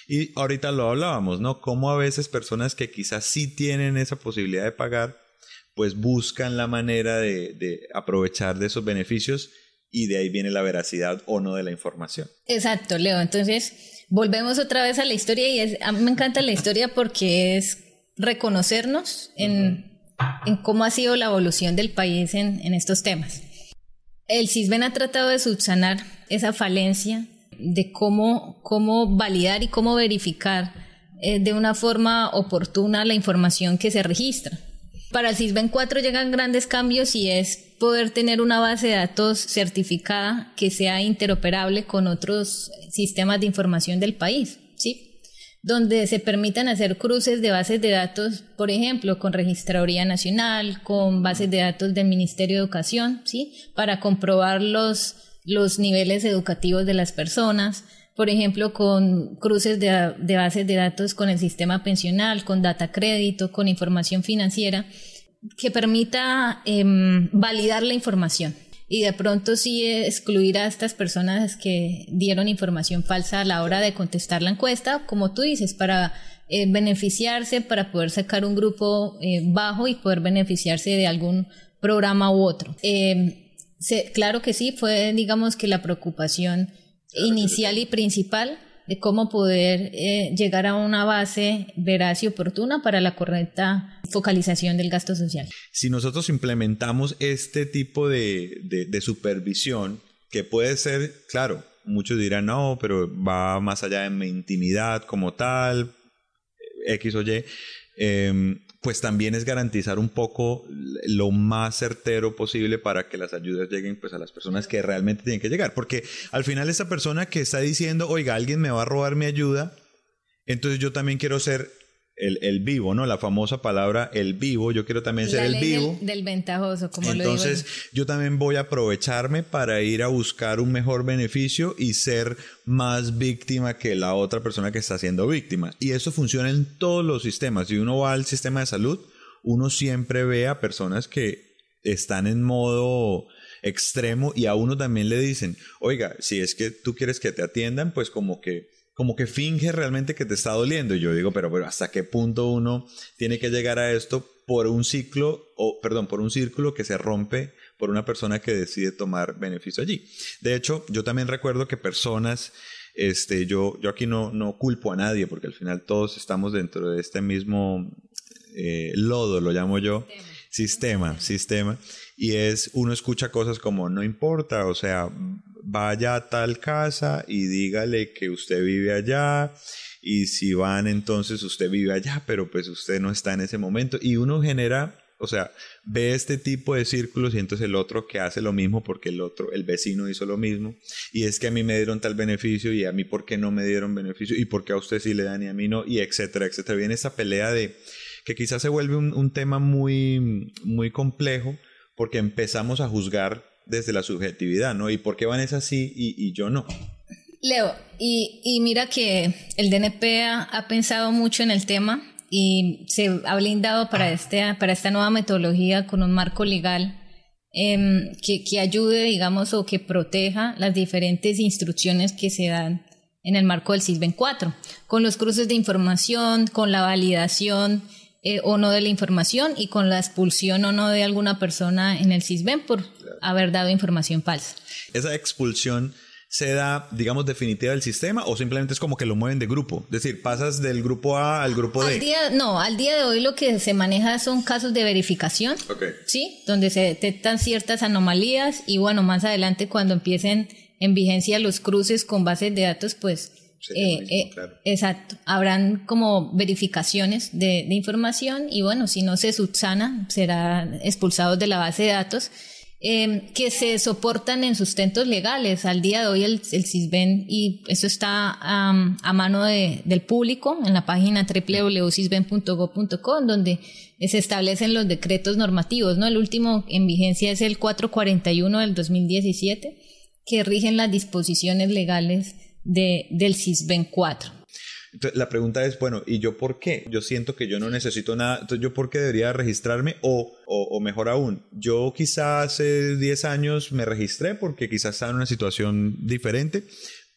Y ahorita lo hablábamos, ¿no? Cómo a veces personas que quizás sí tienen esa posibilidad de pagar, pues buscan la manera de, de aprovechar de esos beneficios y de ahí viene la veracidad o no de la información. Exacto, Leo. Entonces, volvemos otra vez a la historia y a mí me encanta la historia porque es reconocernos en, en cómo ha sido la evolución del país en, en estos temas. El CISBEN ha tratado de subsanar esa falencia de cómo, cómo validar y cómo verificar eh, de una forma oportuna la información que se registra. Para el CISBEN 4 llegan grandes cambios y es poder tener una base de datos certificada que sea interoperable con otros sistemas de información del país, ¿sí? donde se permitan hacer cruces de bases de datos, por ejemplo, con Registraduría Nacional, con bases de datos del Ministerio de Educación, ¿sí? Para comprobar los, los niveles educativos de las personas, por ejemplo, con cruces de, de bases de datos con el sistema pensional, con data crédito, con información financiera, que permita em, validar la información y de pronto sí excluir a estas personas que dieron información falsa a la hora de contestar la encuesta, como tú dices, para eh, beneficiarse, para poder sacar un grupo eh, bajo y poder beneficiarse de algún programa u otro. Eh, claro que sí, fue digamos que la preocupación inicial y principal de cómo poder eh, llegar a una base veraz y oportuna para la correcta focalización del gasto social. Si nosotros implementamos este tipo de, de, supervisión, que puede ser, claro, muchos dirán, no, pero va más allá de mi intimidad como tal, X o Y, eh, pues también es garantizar un poco lo más certero posible para que las ayudas lleguen pues a las personas que realmente tienen que llegar. Porque al final esa persona que está diciendo, oiga, alguien me va a robar mi ayuda, entonces yo también quiero ser el, vivo, ¿no? La famosa palabra el vivo, yo quiero también ser el vivo. Del, ventajoso, como Entonces, lo digo. Entonces, yo también voy a aprovecharme para ir a buscar un mejor beneficio y ser más víctima que la otra persona que está siendo víctima. Y eso funciona en todos los sistemas. Si uno va al sistema de salud, uno siempre ve a personas que están en modo extremo y a uno también le dicen, oiga, si es que tú quieres que te atiendan, pues como que como que finge realmente que te está doliendo. Y yo digo, pero, pero ¿hasta qué punto uno tiene que llegar a esto por un ciclo, o perdón, por un círculo que se rompe por una persona que decide tomar beneficio allí? De hecho, yo también recuerdo que personas, este, yo, yo aquí no, no culpo a nadie, porque al final todos estamos dentro de este mismo eh, lodo, lo llamo yo, sistema, sistema, y es, uno escucha cosas como, no importa, o sea, vaya a tal casa y dígale que usted vive allá y si van entonces usted vive allá, pero pues usted no está en ese momento. Y uno genera, o sea, ve este tipo de círculos y entonces el otro que hace lo mismo porque el otro, el vecino hizo lo mismo. Y es que a mí me dieron tal beneficio y a mí por qué no me dieron beneficio y por qué a usted sí le dan y a mí no y etcétera, etcétera. Viene esa pelea de que quizás se vuelve un, un tema muy, muy complejo porque empezamos a juzgar desde la subjetividad, ¿no? ¿Y por qué Vanessa sí y, yo no? Leo, y, mira que el DNP ha, pensado mucho en el tema y se ha blindado para, este, para esta nueva metodología con un marco legal em, que, que, ayude, digamos, o que proteja las diferentes instrucciones que se dan en el marco del CISBEN 4, con los cruces de información, con la validación eh, o no de la información y con la expulsión o no de alguna persona en el CISBEN por haber dado información falsa. Esa expulsión se da, digamos, definitiva del sistema o simplemente es como que lo mueven de grupo? Es decir, pasas del grupo A al grupo D. día, no, al día de hoy lo que se maneja son casos de verificación, ¿sí? Donde se detectan ciertas anomalías y bueno, más adelante cuando empiecen en vigencia los cruces con bases de datos, pues eh, eh, exacto. Habrán como verificaciones de, información y bueno, si no se subsana, serán expulsados de la base de datos. em, que se soportan en sustentos legales. Al día de hoy el, el CISBEN, y eso está a mano del público en la página www.cisben.gov.co, donde se establecen los decretos normativos. ¿no? El último en vigencia es el 441 del 2017, que rigen las disposiciones legales de, del CISBEN 4. Entonces, la pregunta es, bueno, ¿y yo por qué? Yo siento que yo no necesito nada, entonces yo por qué debería registrarme o, o, mejor aún, yo quizá hace 10 años me registré porque quizás estaba en una situación diferente,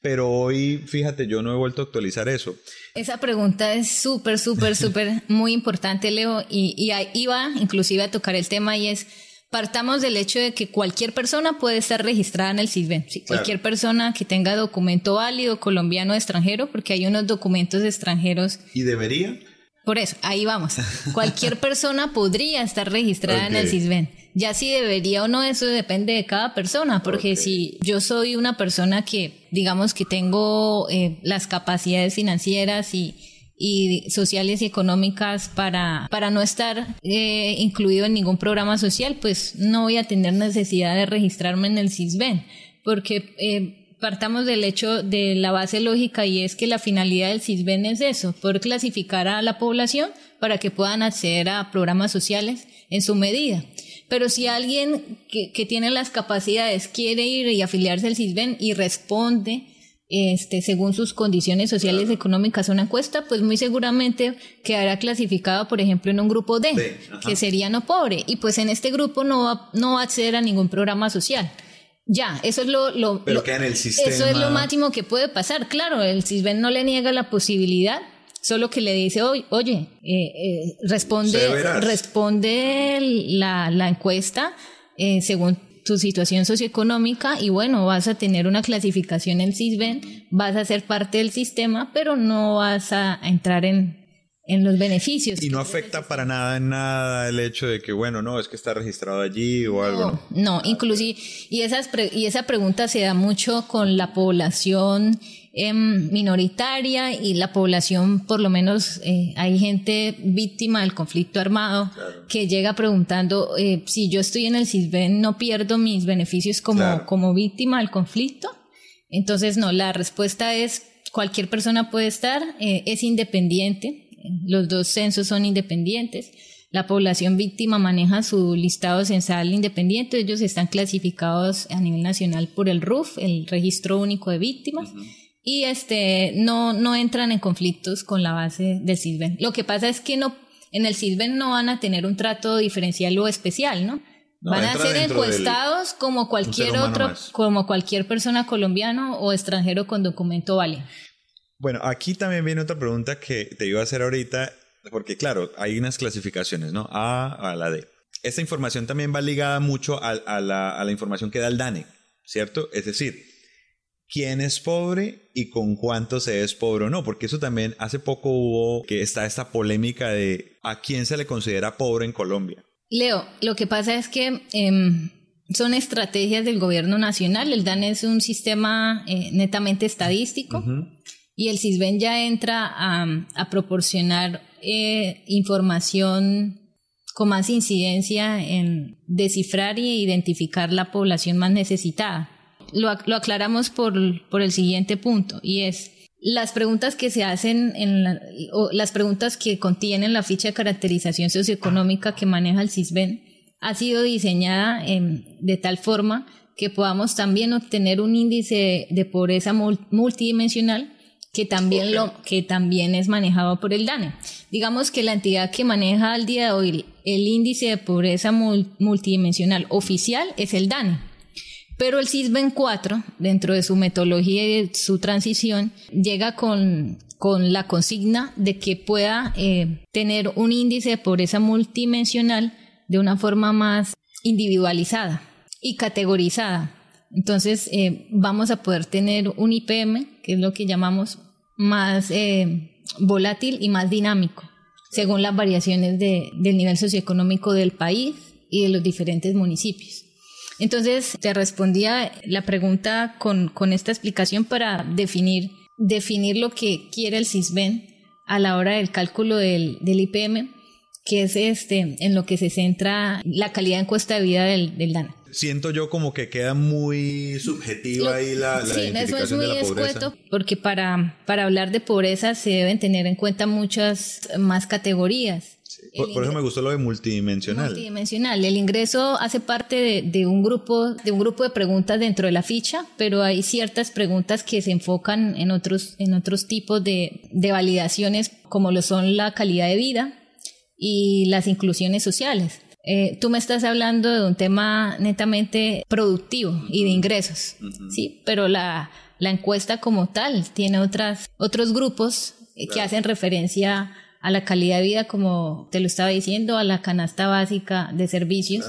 pero hoy, fíjate, yo no he vuelto a actualizar eso. Esa pregunta es súper, súper, súper muy importante, Leo, y, y iba inclusive a tocar el tema y es partamos del hecho de que cualquier persona puede estar registrada en el CISBEN. Cualquier persona que tenga documento válido, colombiano o extranjero, porque hay unos documentos extranjeros. ¿Y debería? Por eso, ahí vamos. Cualquier persona podría estar registrada en el CISBEN. Ya si debería o no, eso depende de cada persona, porque si yo soy una persona que, digamos que tengo eh, las capacidades financieras y, y sociales y económicas para, para no estar eh, incluido en ningún programa social, pues no voy a tener necesidad de registrarme en el CISBEN, porque eh, partamos del hecho de la base lógica y es que la finalidad del CISBEN es eso, poder clasificar a la población para que puedan acceder a programas sociales en su medida. Pero si alguien que, que tiene las capacidades quiere ir y afiliarse al CISBEN y responde este, según sus condiciones sociales y económicas una encuesta, pues muy seguramente quedará clasificado, por ejemplo, en un grupo D, que sería no pobre, y pues en este grupo no va, no va a acceder a ningún programa social. Ya, eso es lo, lo, Pero en el sistema... Eso es lo máximo que puede pasar. Claro, el CISBEN no le niega la posibilidad, solo que le dice, oye, eh, eh, responde, responde la, la encuesta eh, según tu situación socioeconómica y bueno, vas a tener una clasificación en CISBEN, vas a ser parte del sistema, pero no vas a entrar en, en los beneficios. Y no afecta para nada en nada el hecho de que, bueno, no, es que está registrado allí o algo. No, inclusive, y, esas y esa pregunta se da mucho con la población em, minoritaria y la población, por lo menos eh, hay gente víctima del conflicto armado que llega preguntando eh, si yo estoy en el CISBEN no pierdo mis beneficios como, como víctima del conflicto. Entonces, no, la respuesta es cualquier persona puede estar, eh, es independiente, los dos censos son independientes. La población víctima maneja su listado censal independiente. Ellos están clasificados a nivel nacional por el RUF, el Registro Único de Víctimas. Y este, no, no entran en conflictos con la base del CISBEN. Lo que pasa es que no, en el CISBEN no van a tener un trato diferencial o especial, ¿no? van a ser encuestados como cualquier otro, como cualquier persona colombiano o extranjero con documento válido. Bueno, aquí también viene otra pregunta que te iba a hacer ahorita, porque claro, hay unas clasificaciones, ¿no? A a la D. Esta información también va ligada mucho a, la, a la información que da el DANE, ¿cierto? Es decir, quién es pobre y con cuánto se es pobre o no, porque eso también hace poco hubo que está esta polémica de a quién se le considera pobre en Colombia. Leo, lo que pasa es que em, son estrategias del gobierno nacional, el DANE es un sistema eh, netamente estadístico y el CISBEN ya entra a, proporcionar eh, información con más incidencia en descifrar y identificar la población más necesitada. Lo, aclaramos por, por, el siguiente punto y es las preguntas que se hacen en o las preguntas que contienen la ficha de caracterización socioeconómica que maneja el CISBEN ha sido diseñada de tal forma que podamos también obtener un índice de pobreza multidimensional que también, lo, que también es manejado por el DANE. Digamos que la entidad que maneja al día de hoy el índice de pobreza multidimensional oficial es el DANE. Pero el CISBEN 4, dentro de su metodología y su transición, llega con, con la consigna de que pueda eh, tener un índice de pobreza multidimensional de una forma más individualizada y categorizada. Entonces, eh, vamos a poder tener un IPM, que es lo que llamamos más eh, volátil y más dinámico, según las variaciones de, del nivel socioeconómico del país y de los diferentes municipios. Entonces, te respondía la pregunta con, con esta explicación para definir, definir lo que quiere el CISBEN a la hora del cálculo del, del IPM, que es este, en lo que se centra la calidad de encuesta de vida del, del DANA. Siento yo como que queda muy subjetiva ahí la, la sí, eso es muy escueto porque para, para hablar de pobreza se deben tener en cuenta muchas más categorías. Por, eso me gustó lo de multidimensional. Multidimensional. El ingreso hace parte de, un grupo, de un grupo de preguntas dentro de la ficha, pero hay ciertas preguntas que se enfocan en otros, en otros tipos de, de validaciones, como lo son la calidad de vida y las inclusiones sociales. Eh, tú me estás hablando de un tema netamente productivo y de ingresos, sí, pero la, la, encuesta como tal tiene otras, otros grupos eh, que hacen referencia a la calidad de vida, como te lo estaba diciendo, a la canasta básica de servicios.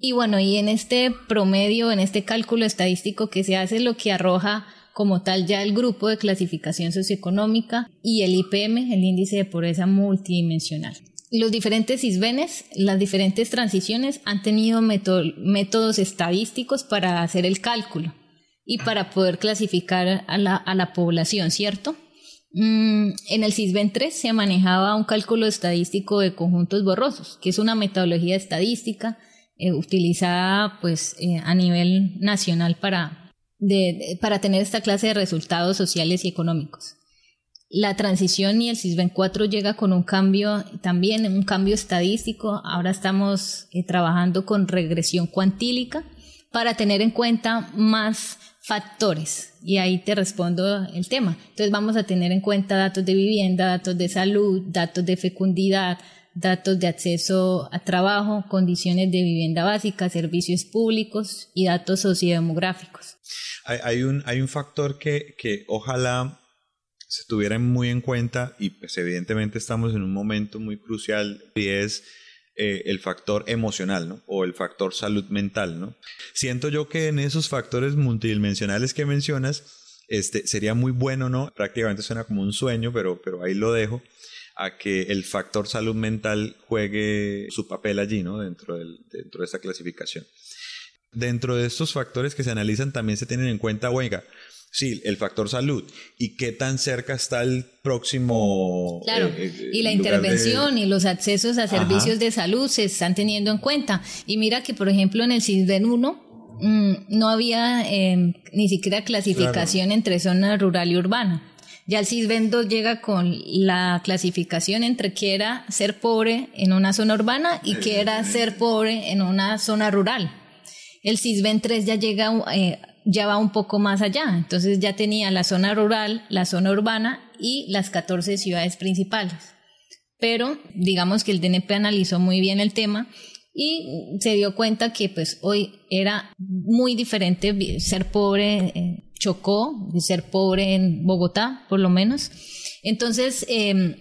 Y bueno, y en este promedio, en este cálculo estadístico que se hace, lo que arroja como tal ya el grupo de clasificación socioeconómica y el IPM, el índice de pobreza multidimensional. Los diferentes ISBENES, las diferentes transiciones han tenido métodos estadísticos para hacer el cálculo y para poder clasificar a la, a la población, ¿cierto? Mm, en el CISBEN 3 se manejaba un cálculo estadístico de conjuntos borrosos, que es una metodología estadística eh, utilizada pues, eh, a nivel nacional para, para tener esta clase de resultados sociales y económicos. La transición y el CISBEN 4 llega con un cambio, también un cambio estadístico. Ahora estamos eh, trabajando con regresión cuantílica para tener en cuenta más factores. Y ahí te respondo el tema. Entonces vamos a tener en cuenta datos de vivienda, datos de salud, datos de fecundidad, datos de acceso a trabajo, condiciones de vivienda básica, servicios públicos y datos sociodemográficos. Hay, un, hay un factor que, que ojalá se tuviera muy en cuenta y pues evidentemente estamos en un momento muy crucial y es eh, el factor emocional, ¿no? O el factor salud mental, ¿no? Siento yo que en esos factores multidimensionales que mencionas, este, sería muy bueno, ¿no? Prácticamente suena como un sueño, pero, pero ahí lo dejo, a que el factor salud mental juegue su papel allí, ¿no? Dentro, del, dentro de esta clasificación. Dentro de estos factores que se analizan también se tienen en cuenta, oiga, Sí, el factor salud. ¿Y qué tan cerca está el próximo? Claro, eh, eh, y la intervención y los accesos a servicios de salud se están teniendo en cuenta. Y mira que, por ejemplo, en el CISBEN 1 mm, no había em, ni siquiera clasificación entre zona rural y urbana. Ya el CISBEN 2 llega con la clasificación entre que era ser pobre en una zona urbana y que era ser pobre en una zona rural. El CISBEN 3 ya llega eh, ya va un poco más allá. Entonces ya tenía la zona rural, la zona urbana y las 14 ciudades principales. Pero digamos que el DNP analizó muy bien el tema y se dio cuenta que pues hoy era muy diferente ser pobre en Chocó, ser pobre en Bogotá, por lo menos. Entonces, em,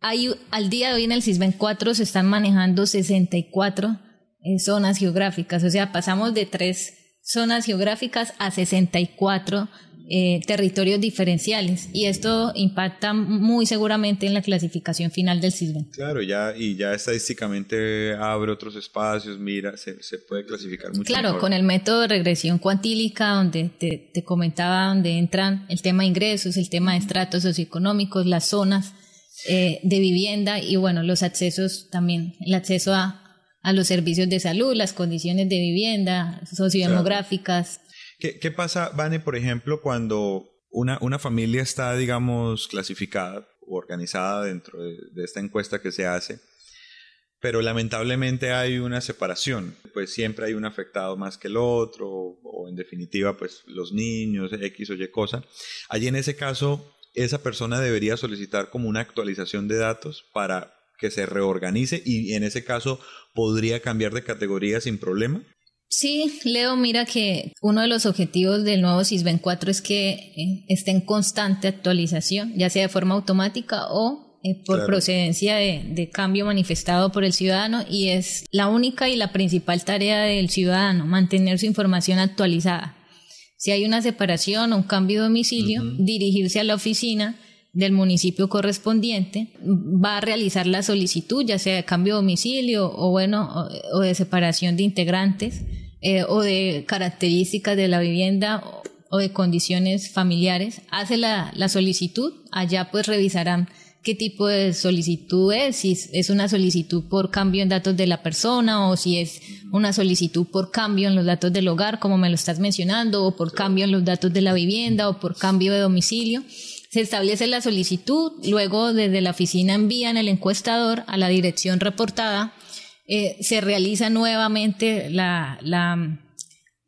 hay, al día de hoy en el CISBEN 4 se están manejando 64 eh, zonas geográficas, o sea, pasamos de tres zonas geográficas a 64 eh, territorios diferenciales y esto impacta muy seguramente en la clasificación final del CISBEN. Claro, ya y ya estadísticamente abre otros espacios, mira, se, puede clasificar mucho Claro, con el método de regresión cuantílica, donde te, comentaba, donde entran el tema de ingresos, el tema de estratos socioeconómicos, las zonas eh, de vivienda y bueno, los accesos también, el acceso a, a los servicios de salud, las condiciones de vivienda, sociodemográficas. ¿Qué, pasa, Vane, por ejemplo, cuando una, una familia está, digamos, clasificada o organizada dentro de, esta encuesta que se hace, pero lamentablemente hay una separación, pues siempre hay un afectado más que el otro, o, en definitiva, pues los niños, X o Y cosa. Allí en ese caso, esa persona debería solicitar como una actualización de datos para que se reorganice y en ese caso podría cambiar de categoría sin problema? Sí, Leo, mira que uno de los objetivos del nuevo SISBEN 4 es que eh, esté en constante actualización, ya sea de forma automática o eh, por procedencia de, de, cambio manifestado por el ciudadano y es la única y la principal tarea del ciudadano, mantener su información actualizada. Si hay una separación o un cambio de domicilio, dirigirse a la oficina del municipio correspondiente va a realizar la solicitud, ya sea de cambio de domicilio o bueno, o, de separación de integrantes eh, o de características de la vivienda o, de condiciones familiares. Hace la, solicitud, allá pues revisarán qué tipo de solicitud es, si es una solicitud por cambio en datos de la persona o si es una solicitud por cambio en los datos del hogar, como me lo estás mencionando, o por cambio en los datos de la vivienda o por cambio de domicilio. Se establece la solicitud, luego desde la oficina envían el encuestador a la dirección reportada, eh, se realiza nuevamente la, la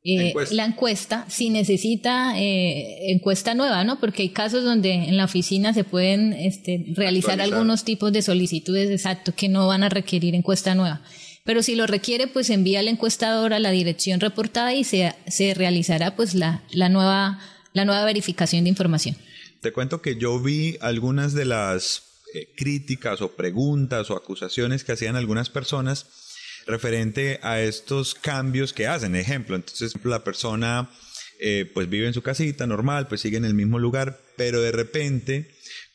eh, la, encuesta. si necesita eh, encuesta nueva, ¿no? Porque hay casos donde en la oficina se pueden este, realizar algunos tipos de solicitudes exacto que no van a requerir encuesta nueva. Pero si lo requiere, pues envía al encuestador a la dirección reportada y se, se realizará pues la, la, nueva, la nueva verificación de información. Te cuento que yo vi algunas de las eh, críticas o preguntas o acusaciones que hacían algunas personas referente a estos cambios que hacen. Ejemplo, entonces la persona eh, pues vive en su casita normal, pues sigue en el mismo lugar, pero de repente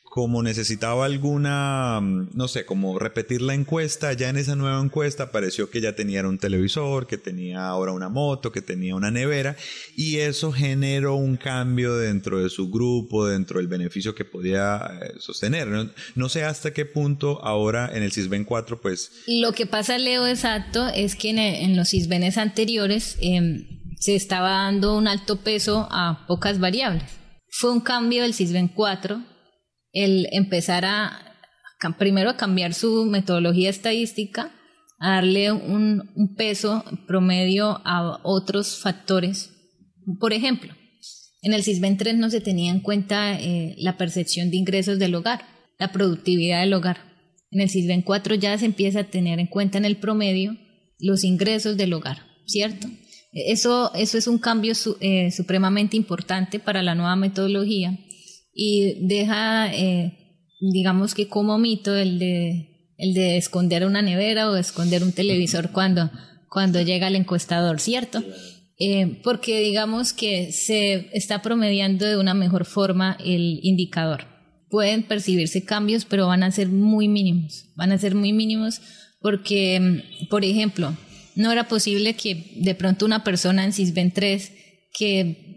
como necesitaba alguna, mm, no sé, como repetir la encuesta, ya en esa nueva encuesta apareció que ya tenía un televisor, que tenía ahora una moto, que tenía una nevera, y eso generó un cambio dentro de su grupo, dentro del beneficio que podía eh, sostener. No, sé hasta qué punto ahora en el CISBEN 4, pues... Lo que pasa, Leo, exacto, es que en, los CISBENes anteriores em, se estaba dando un alto peso a pocas variables. Fue un cambio del CISBEN 4 el empezar a, primero a cambiar su metodología estadística, a darle un, peso promedio a otros factores. Por ejemplo, en el CISBEN 3 no se tenía en cuenta eh, la percepción de ingresos del hogar, la productividad del hogar. En el CISBEN 4 ya se empieza a tener en cuenta en el promedio los ingresos del hogar, ¿cierto? Eso, eso es un cambio eh, supremamente importante para la nueva metodología y deja, eh, digamos que como mito el de, el de esconder una nevera o esconder un televisor cuando, cuando llega el encuestador, ¿cierto? Eh, porque digamos que se está promediando de una mejor forma el indicador. Pueden percibirse cambios, pero van a ser muy mínimos. Van a ser muy mínimos porque, mm, por ejemplo, no era posible que de pronto una persona en CISBEN 3 que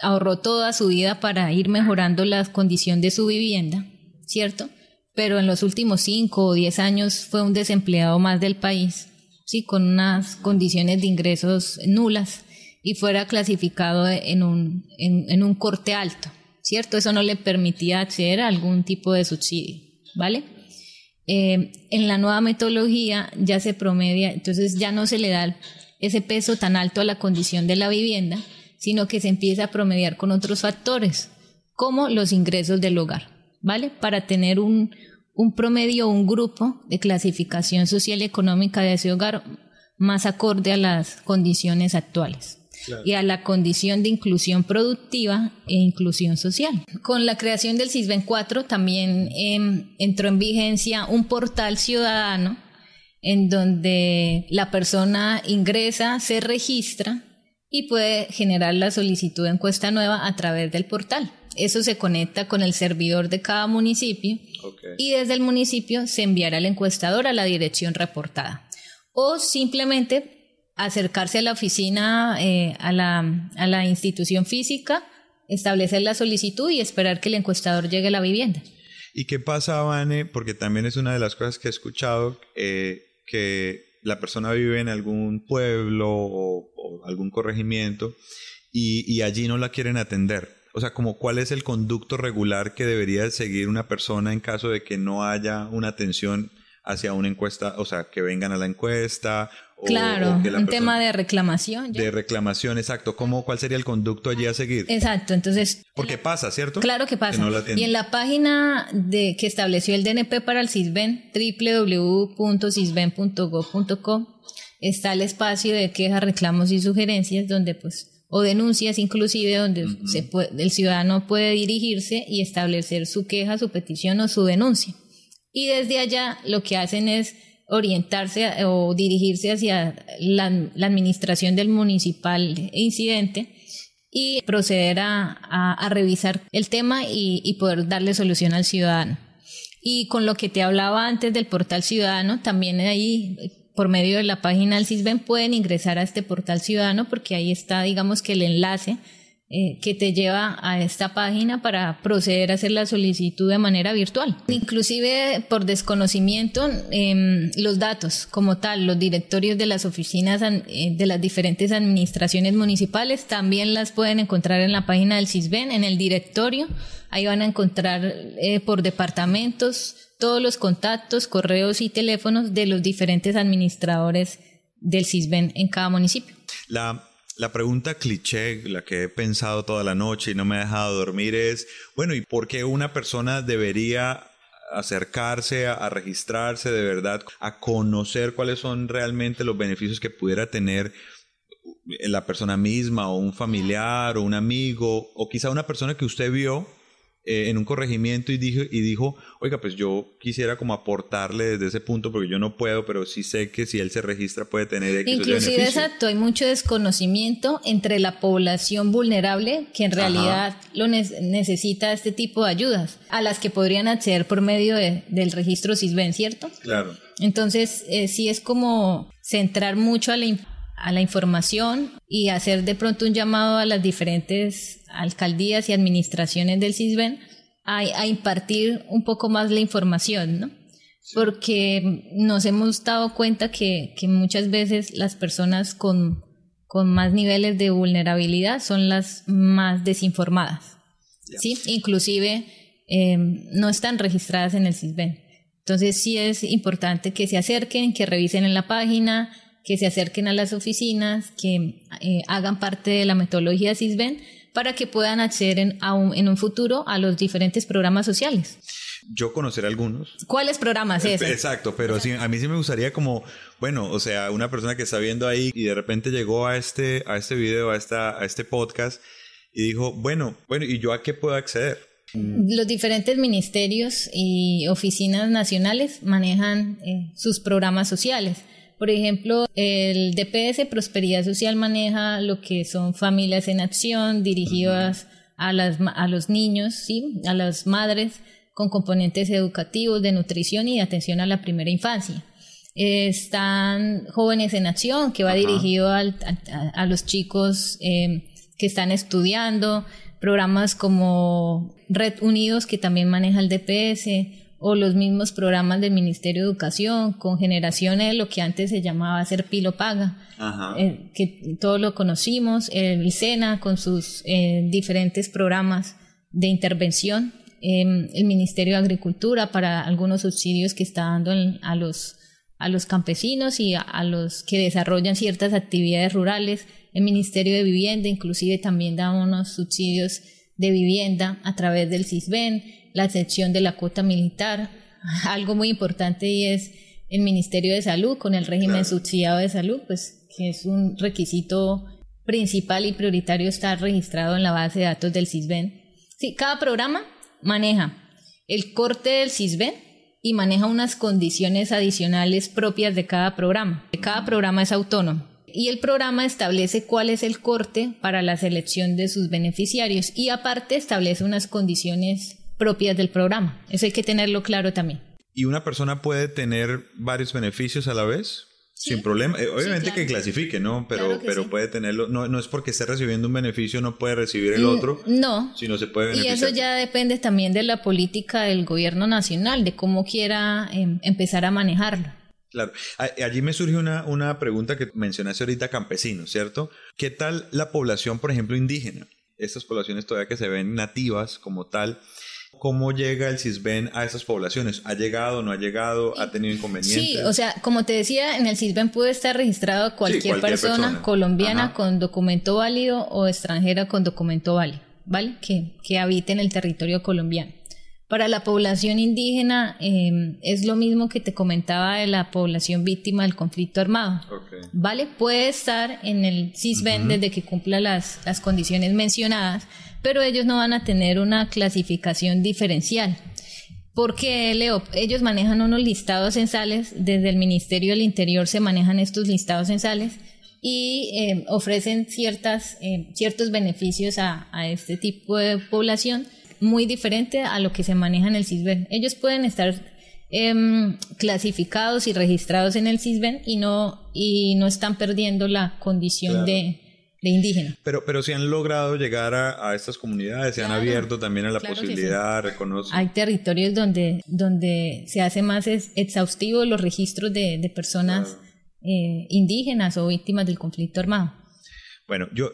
ahorró toda su vida para ir mejorando la condición de su vivienda, ¿cierto? Pero en los últimos cinco o diez años fue un desempleado más del país, sí, con unas condiciones de ingresos nulas y fuera clasificado en un, en, un corte alto, ¿cierto? Eso no le permitía acceder a algún tipo de subsidio, ¿vale? Eh, en la nueva metodología ya se promedia, entonces ya no se le da ese peso tan alto a la condición de la vivienda, sino que se empieza a promediar con otros factores, como los ingresos del hogar, ¿vale? Para tener un, un promedio, un grupo de clasificación social y económica de ese hogar más acorde a las condiciones actuales. y a la condición de inclusión productiva e inclusión social. Con la creación del CISBEN 4 también em, entró en vigencia un portal ciudadano en donde la persona ingresa, se registra y puede generar la solicitud de encuesta nueva a través del portal. Eso se conecta con el servidor de cada municipio y desde el municipio se enviará el encuestador a la dirección reportada. O simplemente acercarse a la oficina, eh, a, la, a la institución física, establecer la solicitud y esperar que el encuestador llegue a la vivienda. ¿Y qué pasa, Vane? Porque también es una de las cosas que he escuchado, eh, que la persona vive en algún pueblo o, algún corregimiento y, allí no la quieren atender. O sea, como cuál es el conducto regular que debería seguir una persona en caso de que no haya una atención hacia una encuesta, o sea, que vengan a la encuesta. claro, un tema de reclamación. De reclamación, exacto. ¿Cómo, ¿Cuál sería el conducto allí a seguir? Exacto, entonces... Porque pasa, ¿cierto? Claro que pasa. y en la página de, que estableció el DNP para el CISBEN, www.cisben.gov.co, está el espacio de quejas, reclamos y sugerencias, donde pues o denuncias inclusive donde se el ciudadano puede dirigirse y establecer su queja, su petición o su denuncia y desde allá lo que hacen es orientarse o dirigirse hacia la, administración del municipal incidente y proceder a, revisar el tema y, poder darle solución al ciudadano. Y con lo que te hablaba antes del portal ciudadano, también ahí por medio de la página del CISBEN pueden ingresar a este portal ciudadano porque ahí está, digamos que el enlace eh, que te lleva a esta página para proceder a hacer la solicitud de manera virtual. Inclusive por desconocimiento, em, los datos como tal, los directorios de las oficinas eh, de las diferentes administraciones municipales también las pueden encontrar en la página del CISBEN, en el directorio. Ahí van a encontrar eh, por departamentos todos los contactos, correos y teléfonos de los diferentes administradores del CISBEN en cada municipio. La pregunta cliché, la que he pensado toda la noche y no me ha dejado dormir es, bueno, ¿y por qué una persona debería acercarse a, registrarse de verdad, a conocer cuáles son realmente los beneficios que pudiera tener la persona misma o un familiar o un amigo o quizá una persona que usted vio eh, en un corregimiento y dijo, y dijo, oiga, pues yo quisiera como aportarle desde ese punto porque yo no puedo, pero sí sé que si él se registra puede tener Inclusive, exacto, hay mucho desconocimiento entre la población vulnerable que en realidad lo necesita este tipo de ayudas, a las que podrían acceder por medio del registro CISBEN, ¿cierto? Claro. Entonces, eh, sí es como centrar mucho a la a la información y hacer de pronto un llamado a las diferentes alcaldías y administraciones del CISBEN a, impartir un poco más la información, ¿no? Porque nos hemos dado cuenta que, muchas veces las personas con, con, más niveles de vulnerabilidad son las más desinformadas, ¿sí? Inclusive eh, no están registradas en el CISBEN. Entonces sí es importante que se acerquen, que revisen en la página, que se acerquen a las oficinas, que eh, hagan parte de la metodología CISBEN para que puedan acceder en, un, en un futuro a los diferentes programas sociales. Yo conocer algunos. ¿Cuáles programas es? Exacto, pero sí, a mí sí me gustaría como, bueno, o sea, una persona que está viendo ahí y de repente llegó a este, a este video, a, esta, a este podcast y dijo, bueno, bueno, ¿y yo a qué puedo acceder? Los diferentes ministerios y oficinas nacionales manejan eh, sus programas sociales. Por ejemplo, el DPS Prosperidad Social maneja lo que son familias en acción dirigidas a, las, a los niños, ¿sí? a las madres con componentes educativos, de nutrición y de atención a la primera infancia. Están Jóvenes en Acción, que va dirigido a, los chicos eh, que están estudiando, programas como Red Unidos, que también maneja el DPS, o los mismos programas del Ministerio de Educación con generaciones, lo que antes se llamaba hacer pilo paga, eh, que todos lo conocimos, el SENA con sus eh, diferentes programas de intervención, em, el Ministerio de Agricultura para algunos subsidios que está dando a, los, a los campesinos y a, los que desarrollan ciertas actividades rurales, el Ministerio de Vivienda inclusive también da unos subsidios de vivienda a través del CISBEN, la sección de la cuota militar, algo muy importante y es el Ministerio de Salud con el régimen subsidiado de salud, pues que es un requisito principal y prioritario estar registrado en la base de datos del CISBEN. Sí, cada programa maneja el corte del CISBEN y maneja unas condiciones adicionales propias de cada programa. Cada programa es autónomo y el programa establece cuál es el corte para la selección de sus beneficiarios y aparte establece unas condiciones propias del programa. Eso hay que tenerlo claro también. ¿Y una persona puede tener varios beneficios a la vez? Sin problema. Eh, obviamente que clasifique, ¿no? Pero, pero puede tenerlo. No, no es porque esté recibiendo un beneficio, no puede recibir el mm, otro. No. Sino se puede beneficiar. Y eso ya depende también de la política del gobierno nacional, de cómo quiera em, empezar a manejarlo. Claro. Allí me surge una, una pregunta que mencionaste ahorita, campesinos, ¿cierto? ¿Qué tal la población, por ejemplo, indígena? Estas poblaciones todavía que se ven nativas como tal. ¿Cómo llega el CISBEN a esas poblaciones? ¿Ha llegado, no ha llegado? ¿Ha tenido inconvenientes? Sí, o sea, como te decía, en el CISBEN puede estar registrado cualquier, persona, colombiana con documento válido o extranjera con documento válido, ¿vale? Que, que habite en el territorio colombiano. Para la población indígena em, es lo mismo que te comentaba de la población víctima del conflicto armado. ¿Vale? Puede estar en el CISBEN desde que cumpla las, las condiciones mencionadas, pero ellos no van a tener una clasificación diferencial. Porque, Leo, ellos manejan unos listados censales, desde el Ministerio del Interior se manejan estos listados censales y em, ofrecen ciertas, em, ciertos beneficios a, a este tipo de población muy diferente a lo que se maneja en el CISBEN. Ellos pueden estar em, clasificados y registrados en el CISBEN y no, y no están perdiendo la condición de, de indígena. Pero, pero si han logrado llegar a, estas comunidades, se han abierto también a la posibilidad, reconocen. Hay territorios donde, donde se hace más exhaustivo los registros de, personas eh, indígenas o víctimas del conflicto armado. Bueno, yo,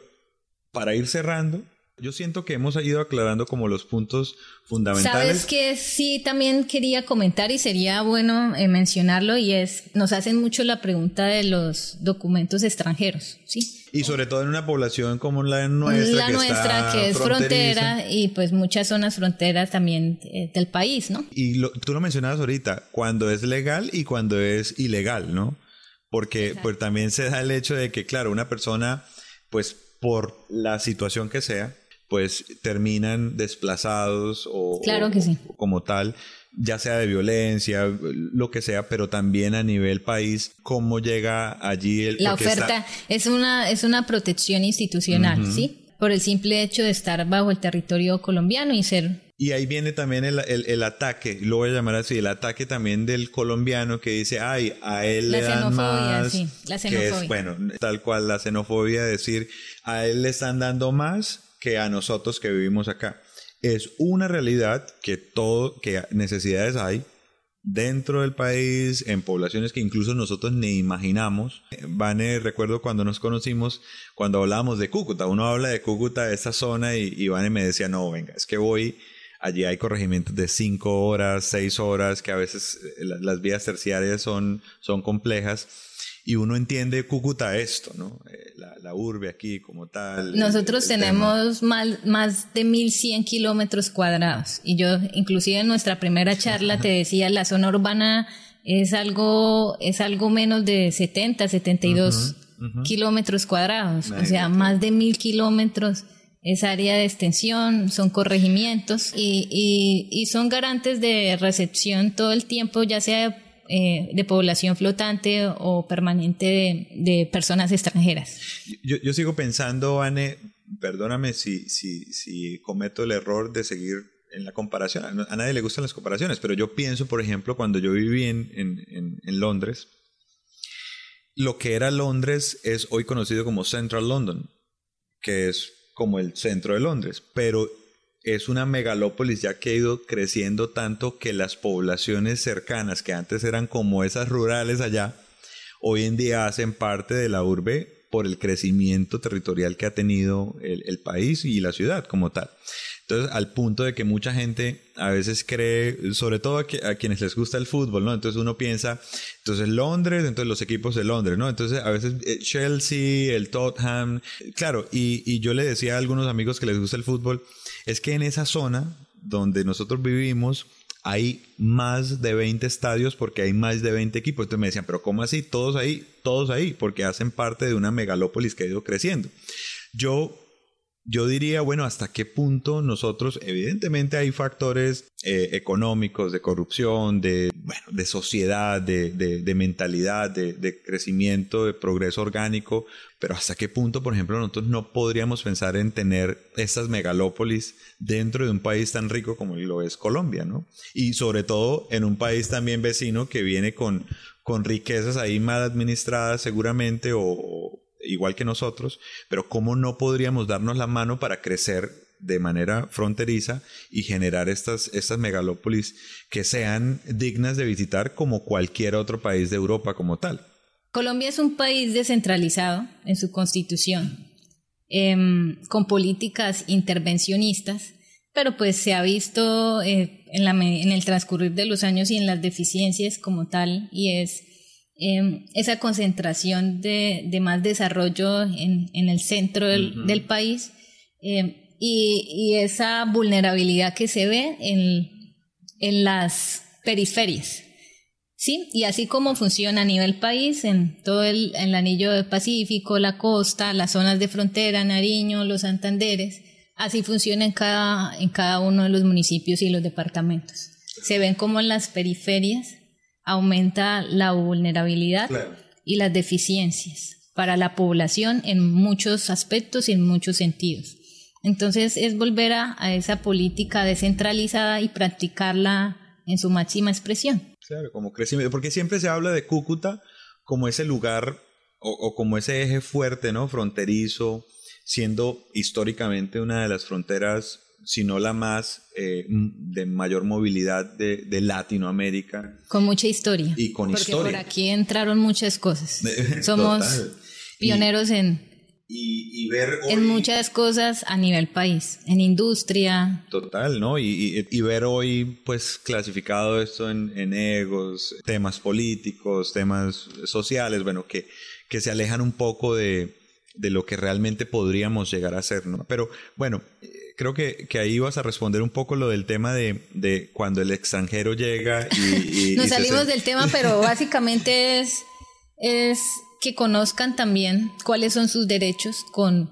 para ir cerrando, yo siento que hemos ido aclarando como los puntos fundamentales. Sabes que sí también quería comentar y sería bueno eh, mencionarlo y es nos hacen mucho la pregunta de los documentos extranjeros, ¿sí? Y sobre todo en una población como la nuestra. La nuestra, que es frontera y pues muchas zonas fronteras también eh, del país, ¿no? Y tú lo mencionabas ahorita, cuando es legal y cuando es ilegal, ¿no? Porque pues también se da el hecho de que, claro, una persona, pues por la situación que sea, pues terminan desplazados o, claro que sí. como tal, ya sea de violencia, lo que sea, pero también a nivel país, cómo llega allí el... La oferta es, una, es una protección institucional, ¿sí? Por el simple hecho de estar bajo el territorio colombiano y ser y ahí viene también el, el, ataque, lo voy a llamar así, el ataque también del colombiano que dice, ay, a él le dan más. Sí, la xenofobia. Que es, bueno, tal cual la xenofobia, decir, a él le están dando más que a nosotros que vivimos acá. Es una realidad que todo, que necesidades hay dentro del país, en poblaciones que incluso nosotros ni imaginamos. Vane, recuerdo cuando nos conocimos, cuando hablábamos de Cúcuta, uno habla de Cúcuta, de esa zona, y, y Vane me decía, no, venga, es que voy, allí hay corregimientos de cinco horas, seis horas, que a veces eh, las vías terciarias son, son complejas y uno entiende Cúcuta esto, ¿no? Eh, la, urbe aquí como tal. Nosotros tenemos más, más de 1100 kilómetros cuadrados. Y yo inclusive en nuestra primera charla te decía la zona urbana es algo, es algo menos de 70, 72 kilómetros cuadrados, o sea, más de mil kilómetros es área de extensión, son corregimientos y, y, y, son garantes de recepción todo el tiempo, ya sea eh, de población flotante o permanente de, personas extranjeras. Yo, sigo pensando, Anne, perdóname si, si, si cometo el error de seguir en la comparación. A nadie le gustan las comparaciones, pero yo pienso, por ejemplo, cuando yo viví en, en, en Londres, lo que era Londres es hoy conocido como Central London, que es como el centro de Londres, pero es una megalópolis ya que ha ido creciendo tanto que las poblaciones cercanas, que antes eran como esas rurales allá, hoy en día hacen parte de la urbe por el crecimiento territorial que ha tenido el, país y la ciudad como tal. Entonces, al punto de que mucha gente a veces cree, sobre todo a, quienes les gusta el fútbol, ¿no? Entonces uno piensa, entonces Londres, entonces los equipos de Londres, ¿no? Entonces a veces eh, Chelsea, el Tottenham, claro, y, y yo le decía a algunos amigos que les gusta el fútbol, es que en esa zona donde nosotros vivimos hay más de 20 estadios porque hay más de 20 equipos. Entonces me decían, pero ¿cómo así? Todos ahí, todos ahí, porque hacen parte de una megalópolis que ha ido creciendo. Yo yo diría, bueno, hasta qué punto nosotros, evidentemente hay factores eh, económicos, de corrupción, de, bueno, de sociedad, de, de, mentalidad, de, crecimiento, de progreso orgánico, pero hasta qué punto, por ejemplo, nosotros no podríamos pensar en tener estas megalópolis dentro de un país tan rico como lo es Colombia, ¿no? Y sobre todo en un país también vecino que viene con, con riquezas ahí mal administradas seguramente o igual que nosotros, pero ¿cómo no podríamos darnos la mano para crecer de manera fronteriza y generar estas, estas megalópolis que sean dignas de visitar como cualquier otro país de Europa como tal? Colombia es un país descentralizado en su constitución, em, con políticas intervencionistas, pero pues se ha visto eh, en, en el transcurrir de los años y en las deficiencias como tal, y es Em, esa concentración de, más desarrollo en, el centro del, país em, y, esa vulnerabilidad que se ve en, las periferias. ¿Sí? Y así como funciona a nivel país, en todo el, anillo del Pacífico, la costa, las zonas de frontera, Nariño, los Santanderes, así funciona en cada, en cada uno de los municipios y los departamentos. Se ven como en las periferias aumenta la vulnerabilidad y las deficiencias para la población en muchos aspectos y en muchos sentidos. Entonces es volver a, esa política descentralizada y practicarla en su máxima expresión. Claro, como crecimiento, porque siempre se habla de Cúcuta como ese lugar o, como ese eje fuerte, ¿no? Fronterizo, siendo históricamente una de las fronteras, si no la más, eh, de mayor movilidad de, Latinoamérica. Con mucha historia. Y con Porque historia. por aquí entraron muchas cosas. Somos pioneros en y, ver en muchas cosas a nivel país, en industria. Total, ¿no? Y, y, ver hoy, pues, clasificado esto en, en, egos, temas políticos, temas sociales, bueno, que, que se alejan un poco de, de lo que realmente podríamos llegar a ser, ¿no? Pero bueno, creo que, que, ahí vas a responder un poco lo del tema de, de cuando el extranjero llega y... Nos salimos del tema, pero básicamente es, es que conozcan también cuáles son sus derechos con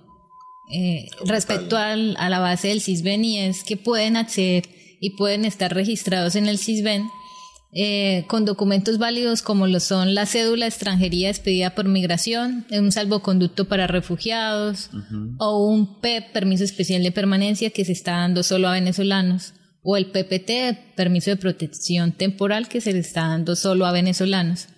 eh, respecto al, a la base del CISBEN y es que pueden acceder y pueden estar registrados en el CISBEN eh, con documentos válidos como lo son la cédula de extranjería expedida por migración, un salvoconducto para refugiados o un PEP, permiso especial de permanencia que se está dando solo a venezolanos o el PPT, permiso de protección temporal que se le está dando solo a venezolanos.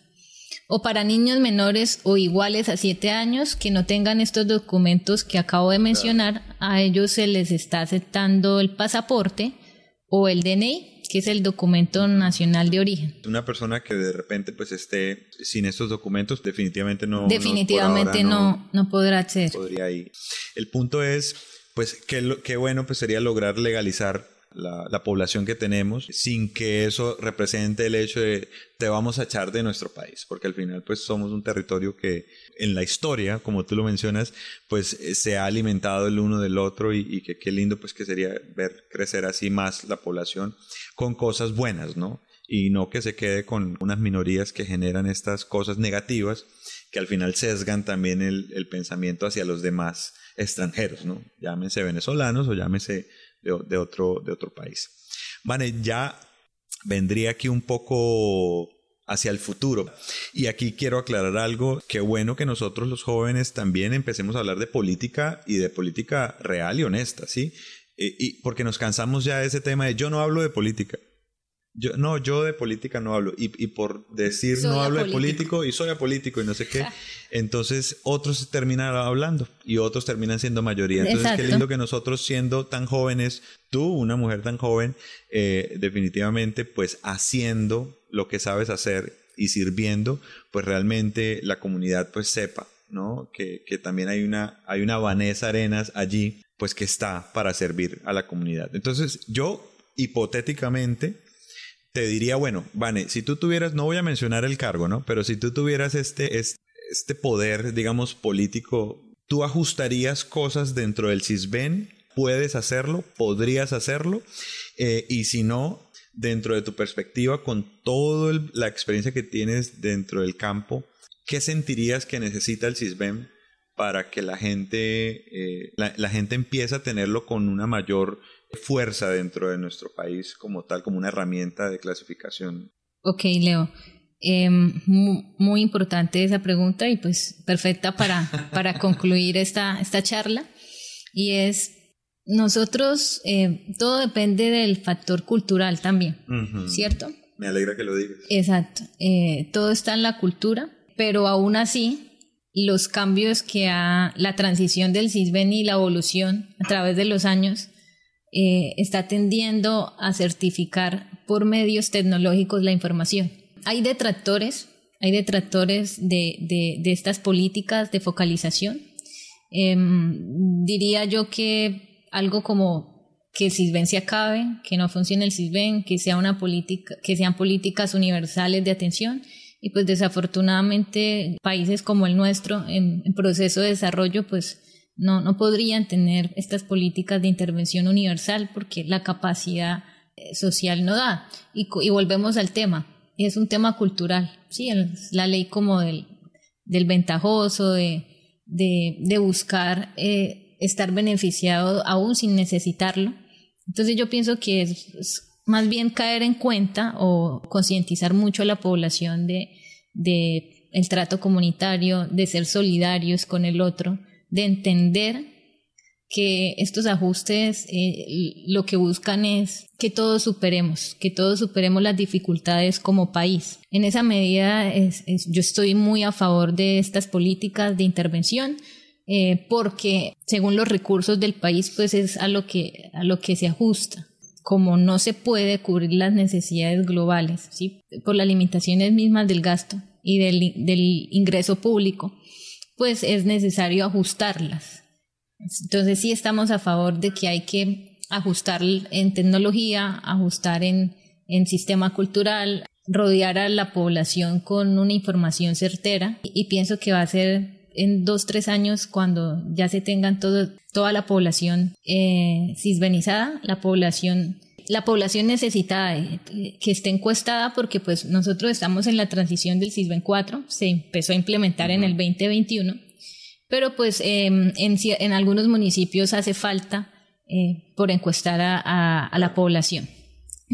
O para niños menores o iguales a 7 años que no tengan estos documentos que acabo de mencionar, a ellos se les está aceptando el pasaporte o el DNI, que es el documento nacional de origen. Una persona que de repente pues esté sin estos documentos definitivamente no definitivamente no, no, podrá acceder. Podría ir. El punto es pues qué, qué bueno pues sería lograr legalizar la, población que tenemos sin que eso represente el hecho de te vamos a echar de nuestro país, porque al final pues somos un territorio que en la historia, como tú lo mencionas, pues eh, se ha alimentado el uno del otro y, que qué lindo pues que sería ver crecer así más la población con cosas buenas, ¿no? Y no que se quede con unas minorías que generan estas cosas negativas que al final sesgan también el, el pensamiento hacia los demás extranjeros, ¿no? Llámense venezolanos o llámense de, otro, de otro país. Vale, ya vendría aquí un poco hacia el futuro. Y aquí quiero aclarar algo, qué bueno que nosotros los jóvenes también empecemos a hablar de política y de política real y honesta, ¿sí? y porque nos cansamos ya de ese tema de yo no hablo de política. Yo, no, yo de política no hablo. Y, y por decir no hablo de político y soy apolítico y no sé qué, entonces otros terminan hablando y otros terminan siendo mayoría. Entonces, qué lindo que nosotros siendo tan jóvenes, tú, una mujer tan joven, eh, definitivamente, pues haciendo lo que sabes hacer y sirviendo, pues realmente la comunidad pues sepa, ¿no? Que, que también hay una, hay una Vanessa Arenas allí, pues que está para servir a la comunidad. Entonces, yo hipotéticamente, te diría, bueno, Vane, si tú tuvieras, no voy a mencionar el cargo, ¿no? Pero si tú tuvieras este, este, poder, digamos, político, ¿tú ajustarías cosas dentro del CISBEN? ¿Puedes hacerlo? ¿Podrías hacerlo? Eh, y si no, dentro de tu perspectiva, con toda la experiencia que tienes dentro del campo, ¿qué sentirías que necesita el CISBEN para que la gente, eh, la, la gente empiece a tenerlo con una mayor fuerza dentro de nuestro país como tal, como una herramienta de clasificación. Ok, Leo. Em, muy, importante esa pregunta y pues perfecta para, para concluir esta, esta charla. Y es, nosotros, eh, todo depende del factor cultural también, ¿cierto? Me alegra que lo digas. Exacto. Eh, todo está en la cultura, pero aún así, los cambios que ha, la transición del CISBEN y la evolución a través de los años eh, está tendiendo a certificar por medios tecnológicos la información. Hay detractores, hay detractores de, de, estas políticas de focalización. Em, diría yo que algo como que el CISBEN se acabe, que no funcione el CISBEN, que sea una política, que sean políticas universales de atención y pues desafortunadamente países como el nuestro en, en proceso de desarrollo pues no, no podrían tener estas políticas de intervención universal porque la capacidad eh, social no da. Y, volvemos al tema, es un tema cultural, ¿sí? la ley como del, del ventajoso, de, de, buscar eh, estar beneficiado aún sin necesitarlo. Entonces yo pienso que es, más bien caer en cuenta o concientizar mucho a la población de, de el trato comunitario, de ser solidarios con el otro, de entender que estos ajustes eh, lo que buscan es que todos superemos, que todos superemos las dificultades como país. En esa medida yo estoy muy a favor de estas políticas de intervención. Eh, porque según los recursos del país pues es a lo que a lo que se ajusta como no se puede cubrir las necesidades globales ¿sí? por las limitaciones mismas del gasto y del, del ingreso público pues es necesario ajustarlas. Entonces sí estamos a favor de que hay que ajustar en tecnología, ajustar en, sistema cultural, rodear a la población con una información certera. Y, pienso que va a ser en dos, tres años cuando ya se tengan toda la población eh, cisbenizada, la población la población necesita eh, que esté encuestada porque pues nosotros estamos en la transición del CISBEN 4, se empezó a implementar en el 2021, pero pues em, en, en, algunos municipios hace falta eh, por encuestar a, a, la población.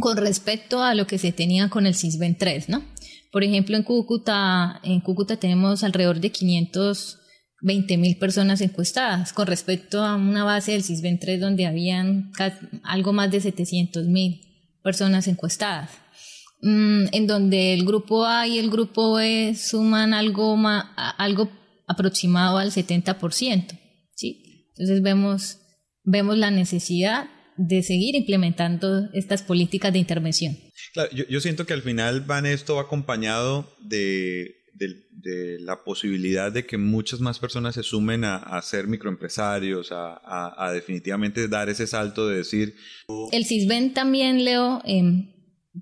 Con respecto a lo que se tenía con el CISBEN 3, ¿no? Por ejemplo, en Cúcuta, en Cúcuta tenemos alrededor de 500 20.000 personas encuestadas con respecto a una base del CISBEN 3 donde habían algo más de 700.000 personas encuestadas, mm, en donde el grupo A y el grupo B suman algo, algo aproximado al 70%. ¿sí? Entonces vemos, vemos la necesidad de seguir implementando estas políticas de intervención. Claro, yo, yo siento que al final, Van, esto acompañado de la posibilidad de que muchas más personas se sumen a, ser microempresarios, a, definitivamente dar ese salto de decir... El CISBEN también, Leo, em,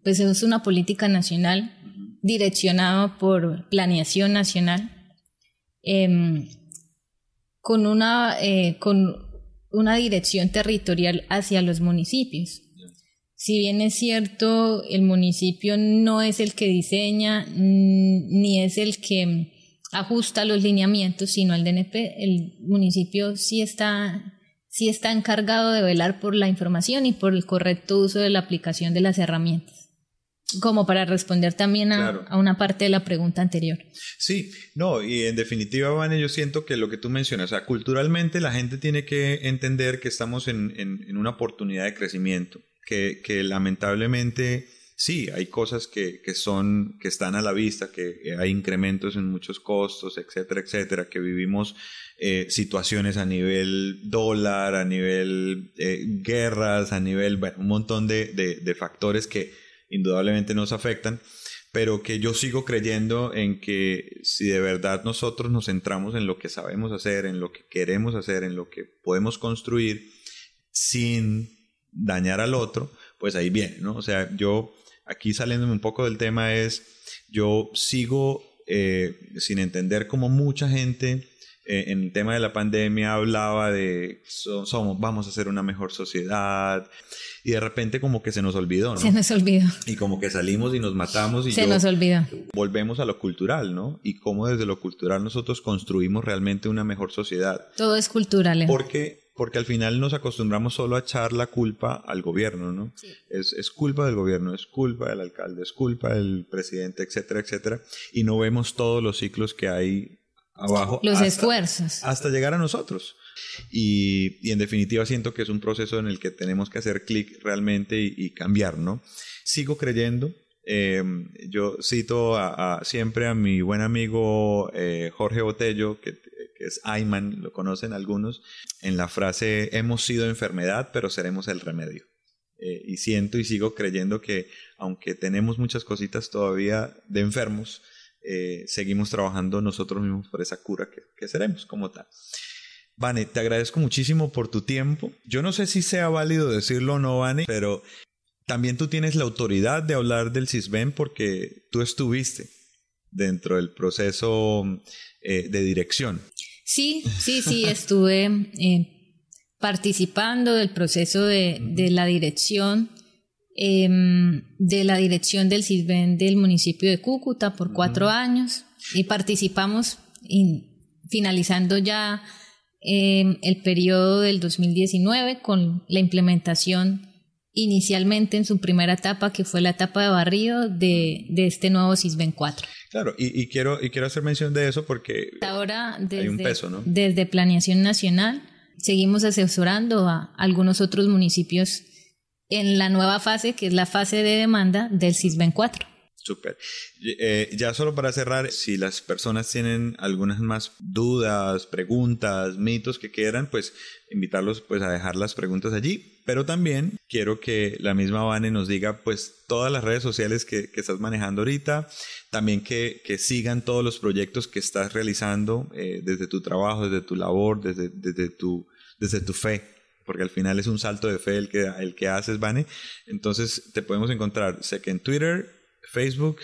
pues es una política nacional direccionada por planeación nacional Em, con, una, eh, con una dirección territorial hacia los municipios. Si bien es cierto, el municipio no es el que diseña ni es el que ajusta los lineamientos, sino el DNP, el municipio sí está, sí está encargado de velar por la información y por el correcto uso de la aplicación de las herramientas. Como para responder también a, una parte de la pregunta anterior. Sí, no, y en definitiva, Vane, yo siento que lo que tú mencionas, o sea, culturalmente la gente tiene que entender que estamos en, en, una oportunidad de crecimiento, que, que lamentablemente sí, hay cosas que, que, son, que están a la vista, que hay incrementos en muchos costos, etcétera, etcétera, que vivimos eh, situaciones a nivel dólar, a nivel eh, guerras, a nivel, bueno, un montón de, de, de factores que indudablemente nos afectan, pero que yo sigo creyendo en que si de verdad nosotros nos centramos en lo que sabemos hacer, en lo que queremos hacer, en lo que podemos construir, sin dañar al otro, pues ahí viene, ¿no? O sea, yo aquí saliéndome un poco del tema es, yo sigo eh, sin entender cómo mucha gente eh, en el tema de la pandemia hablaba de somos, vamos a ser una mejor sociedad y de repente como que se nos olvidó, ¿no? Se nos olvidó. Y como que salimos y nos matamos y se nos olvidó. Volvemos a lo cultural, ¿no? Y cómo desde lo cultural nosotros construimos realmente una mejor sociedad. Todo es cultural. ¿eh? Porque porque al final nos acostumbramos solo a echar la culpa al gobierno, ¿no? Es, es, culpa del gobierno, es culpa del alcalde, es culpa del presidente, etcétera, etcétera, y no vemos todos los ciclos que hay abajo. Los esfuerzos. Hasta llegar a nosotros. Y, en definitiva siento que es un proceso en el que tenemos que hacer clic realmente y, cambiar, ¿no? Sigo creyendo. Eh, yo cito a, siempre a mi buen amigo eh, Jorge Botello, que, es Ayman, lo conocen algunos, en la frase hemos sido enfermedad, pero seremos el remedio. Eh, y siento y sigo creyendo que aunque tenemos muchas cositas todavía de enfermos, seguimos trabajando nosotros mismos por esa cura que, que seremos como tal. Vane, te agradezco muchísimo por tu tiempo. Yo no sé si sea válido decirlo o no, Vane, pero también tú tienes la autoridad de hablar del CISBEN porque tú estuviste dentro del proceso eh, de dirección. Sí, sí, sí, estuve eh, participando del proceso de, la dirección. Em, de la dirección del CISBEN del municipio de Cúcuta por cuatro años y participamos finalizando ya el periodo del 2019 con la implementación inicialmente en su primera etapa, que fue la etapa de barrio de, de este nuevo SISBEN 4. Claro, y, quiero, y quiero hacer mención de eso porque Ahora, hay un peso, ¿no? Desde Planeación Nacional seguimos asesorando a algunos otros municipios en la nueva fase, que es la fase de demanda del CISBEN 4. Súper. Eh, ya solo para cerrar, si las personas tienen algunas más dudas, preguntas, mitos que quieran, pues invitarlos pues a dejar las preguntas allí. Pero también quiero que la misma Vane nos diga pues todas las redes sociales que, estás manejando ahorita, también que, sigan todos los proyectos que estás realizando eh, desde tu trabajo, desde tu labor, desde, desde, tu, desde tu fe porque al final es un salto de fe el que, el que haces, Vane. Entonces te podemos encontrar, sé que en Twitter, Facebook,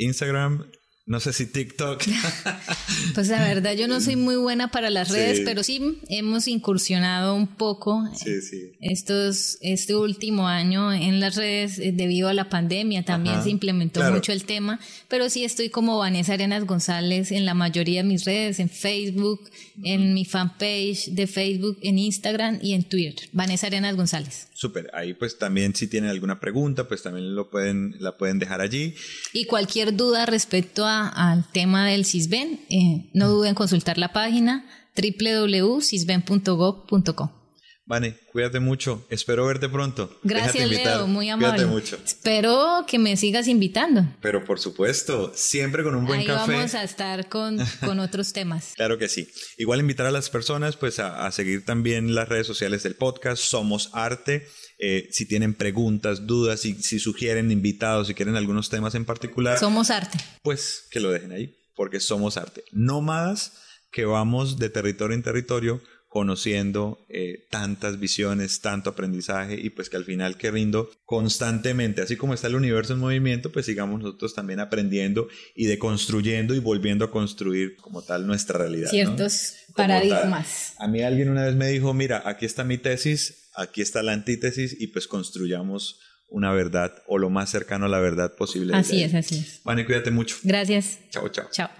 Instagram, no sé si TikTok. pues la verdad yo no soy muy buena para las redes, pero sí hemos incursionado un poco estos este último año en las redes eh, debido a la pandemia también se implementó mucho el tema, pero sí estoy como Vanessa Arenas González en la mayoría de mis redes, en Facebook, en mi fanpage de Facebook, en Instagram y en Twitter. Vanessa Arenas González. Súper, ahí pues también si tienen alguna pregunta, pues también lo pueden, la pueden dejar allí. Y cualquier duda respecto al tema del CISBEN, eh, no duden en consultar la página www.cisben.gov.co. Vane, cuídate mucho. Espero verte pronto. Gracias, Leo. Muy amable. Cuídate mucho. Espero que me sigas invitando. Pero por supuesto, siempre con un buen Ahí café. Vamos a estar con, con otros temas. Claro que sí. Igual invitar a las personas pues a, seguir también las redes sociales del podcast. Somos Arte. Eh, si tienen preguntas, dudas, si, si sugieren invitados, si quieren algunos temas en particular. Somos Arte. Pues que lo dejen ahí, porque somos Arte. Nómadas que vamos de territorio en territorio conociendo eh, tantas visiones, tanto aprendizaje y pues que al final que rindo constantemente, así como está el universo en movimiento, pues sigamos nosotros también aprendiendo y deconstruyendo y volviendo a construir como tal nuestra realidad. Ciertos paradigmas. A mí alguien una vez me dijo, mira, aquí está mi tesis, aquí está la antítesis y pues construyamos una verdad o lo más cercano a la verdad posible. Así es, así es. Vale, cuídate mucho. Gracias. Chao, chao. Chao.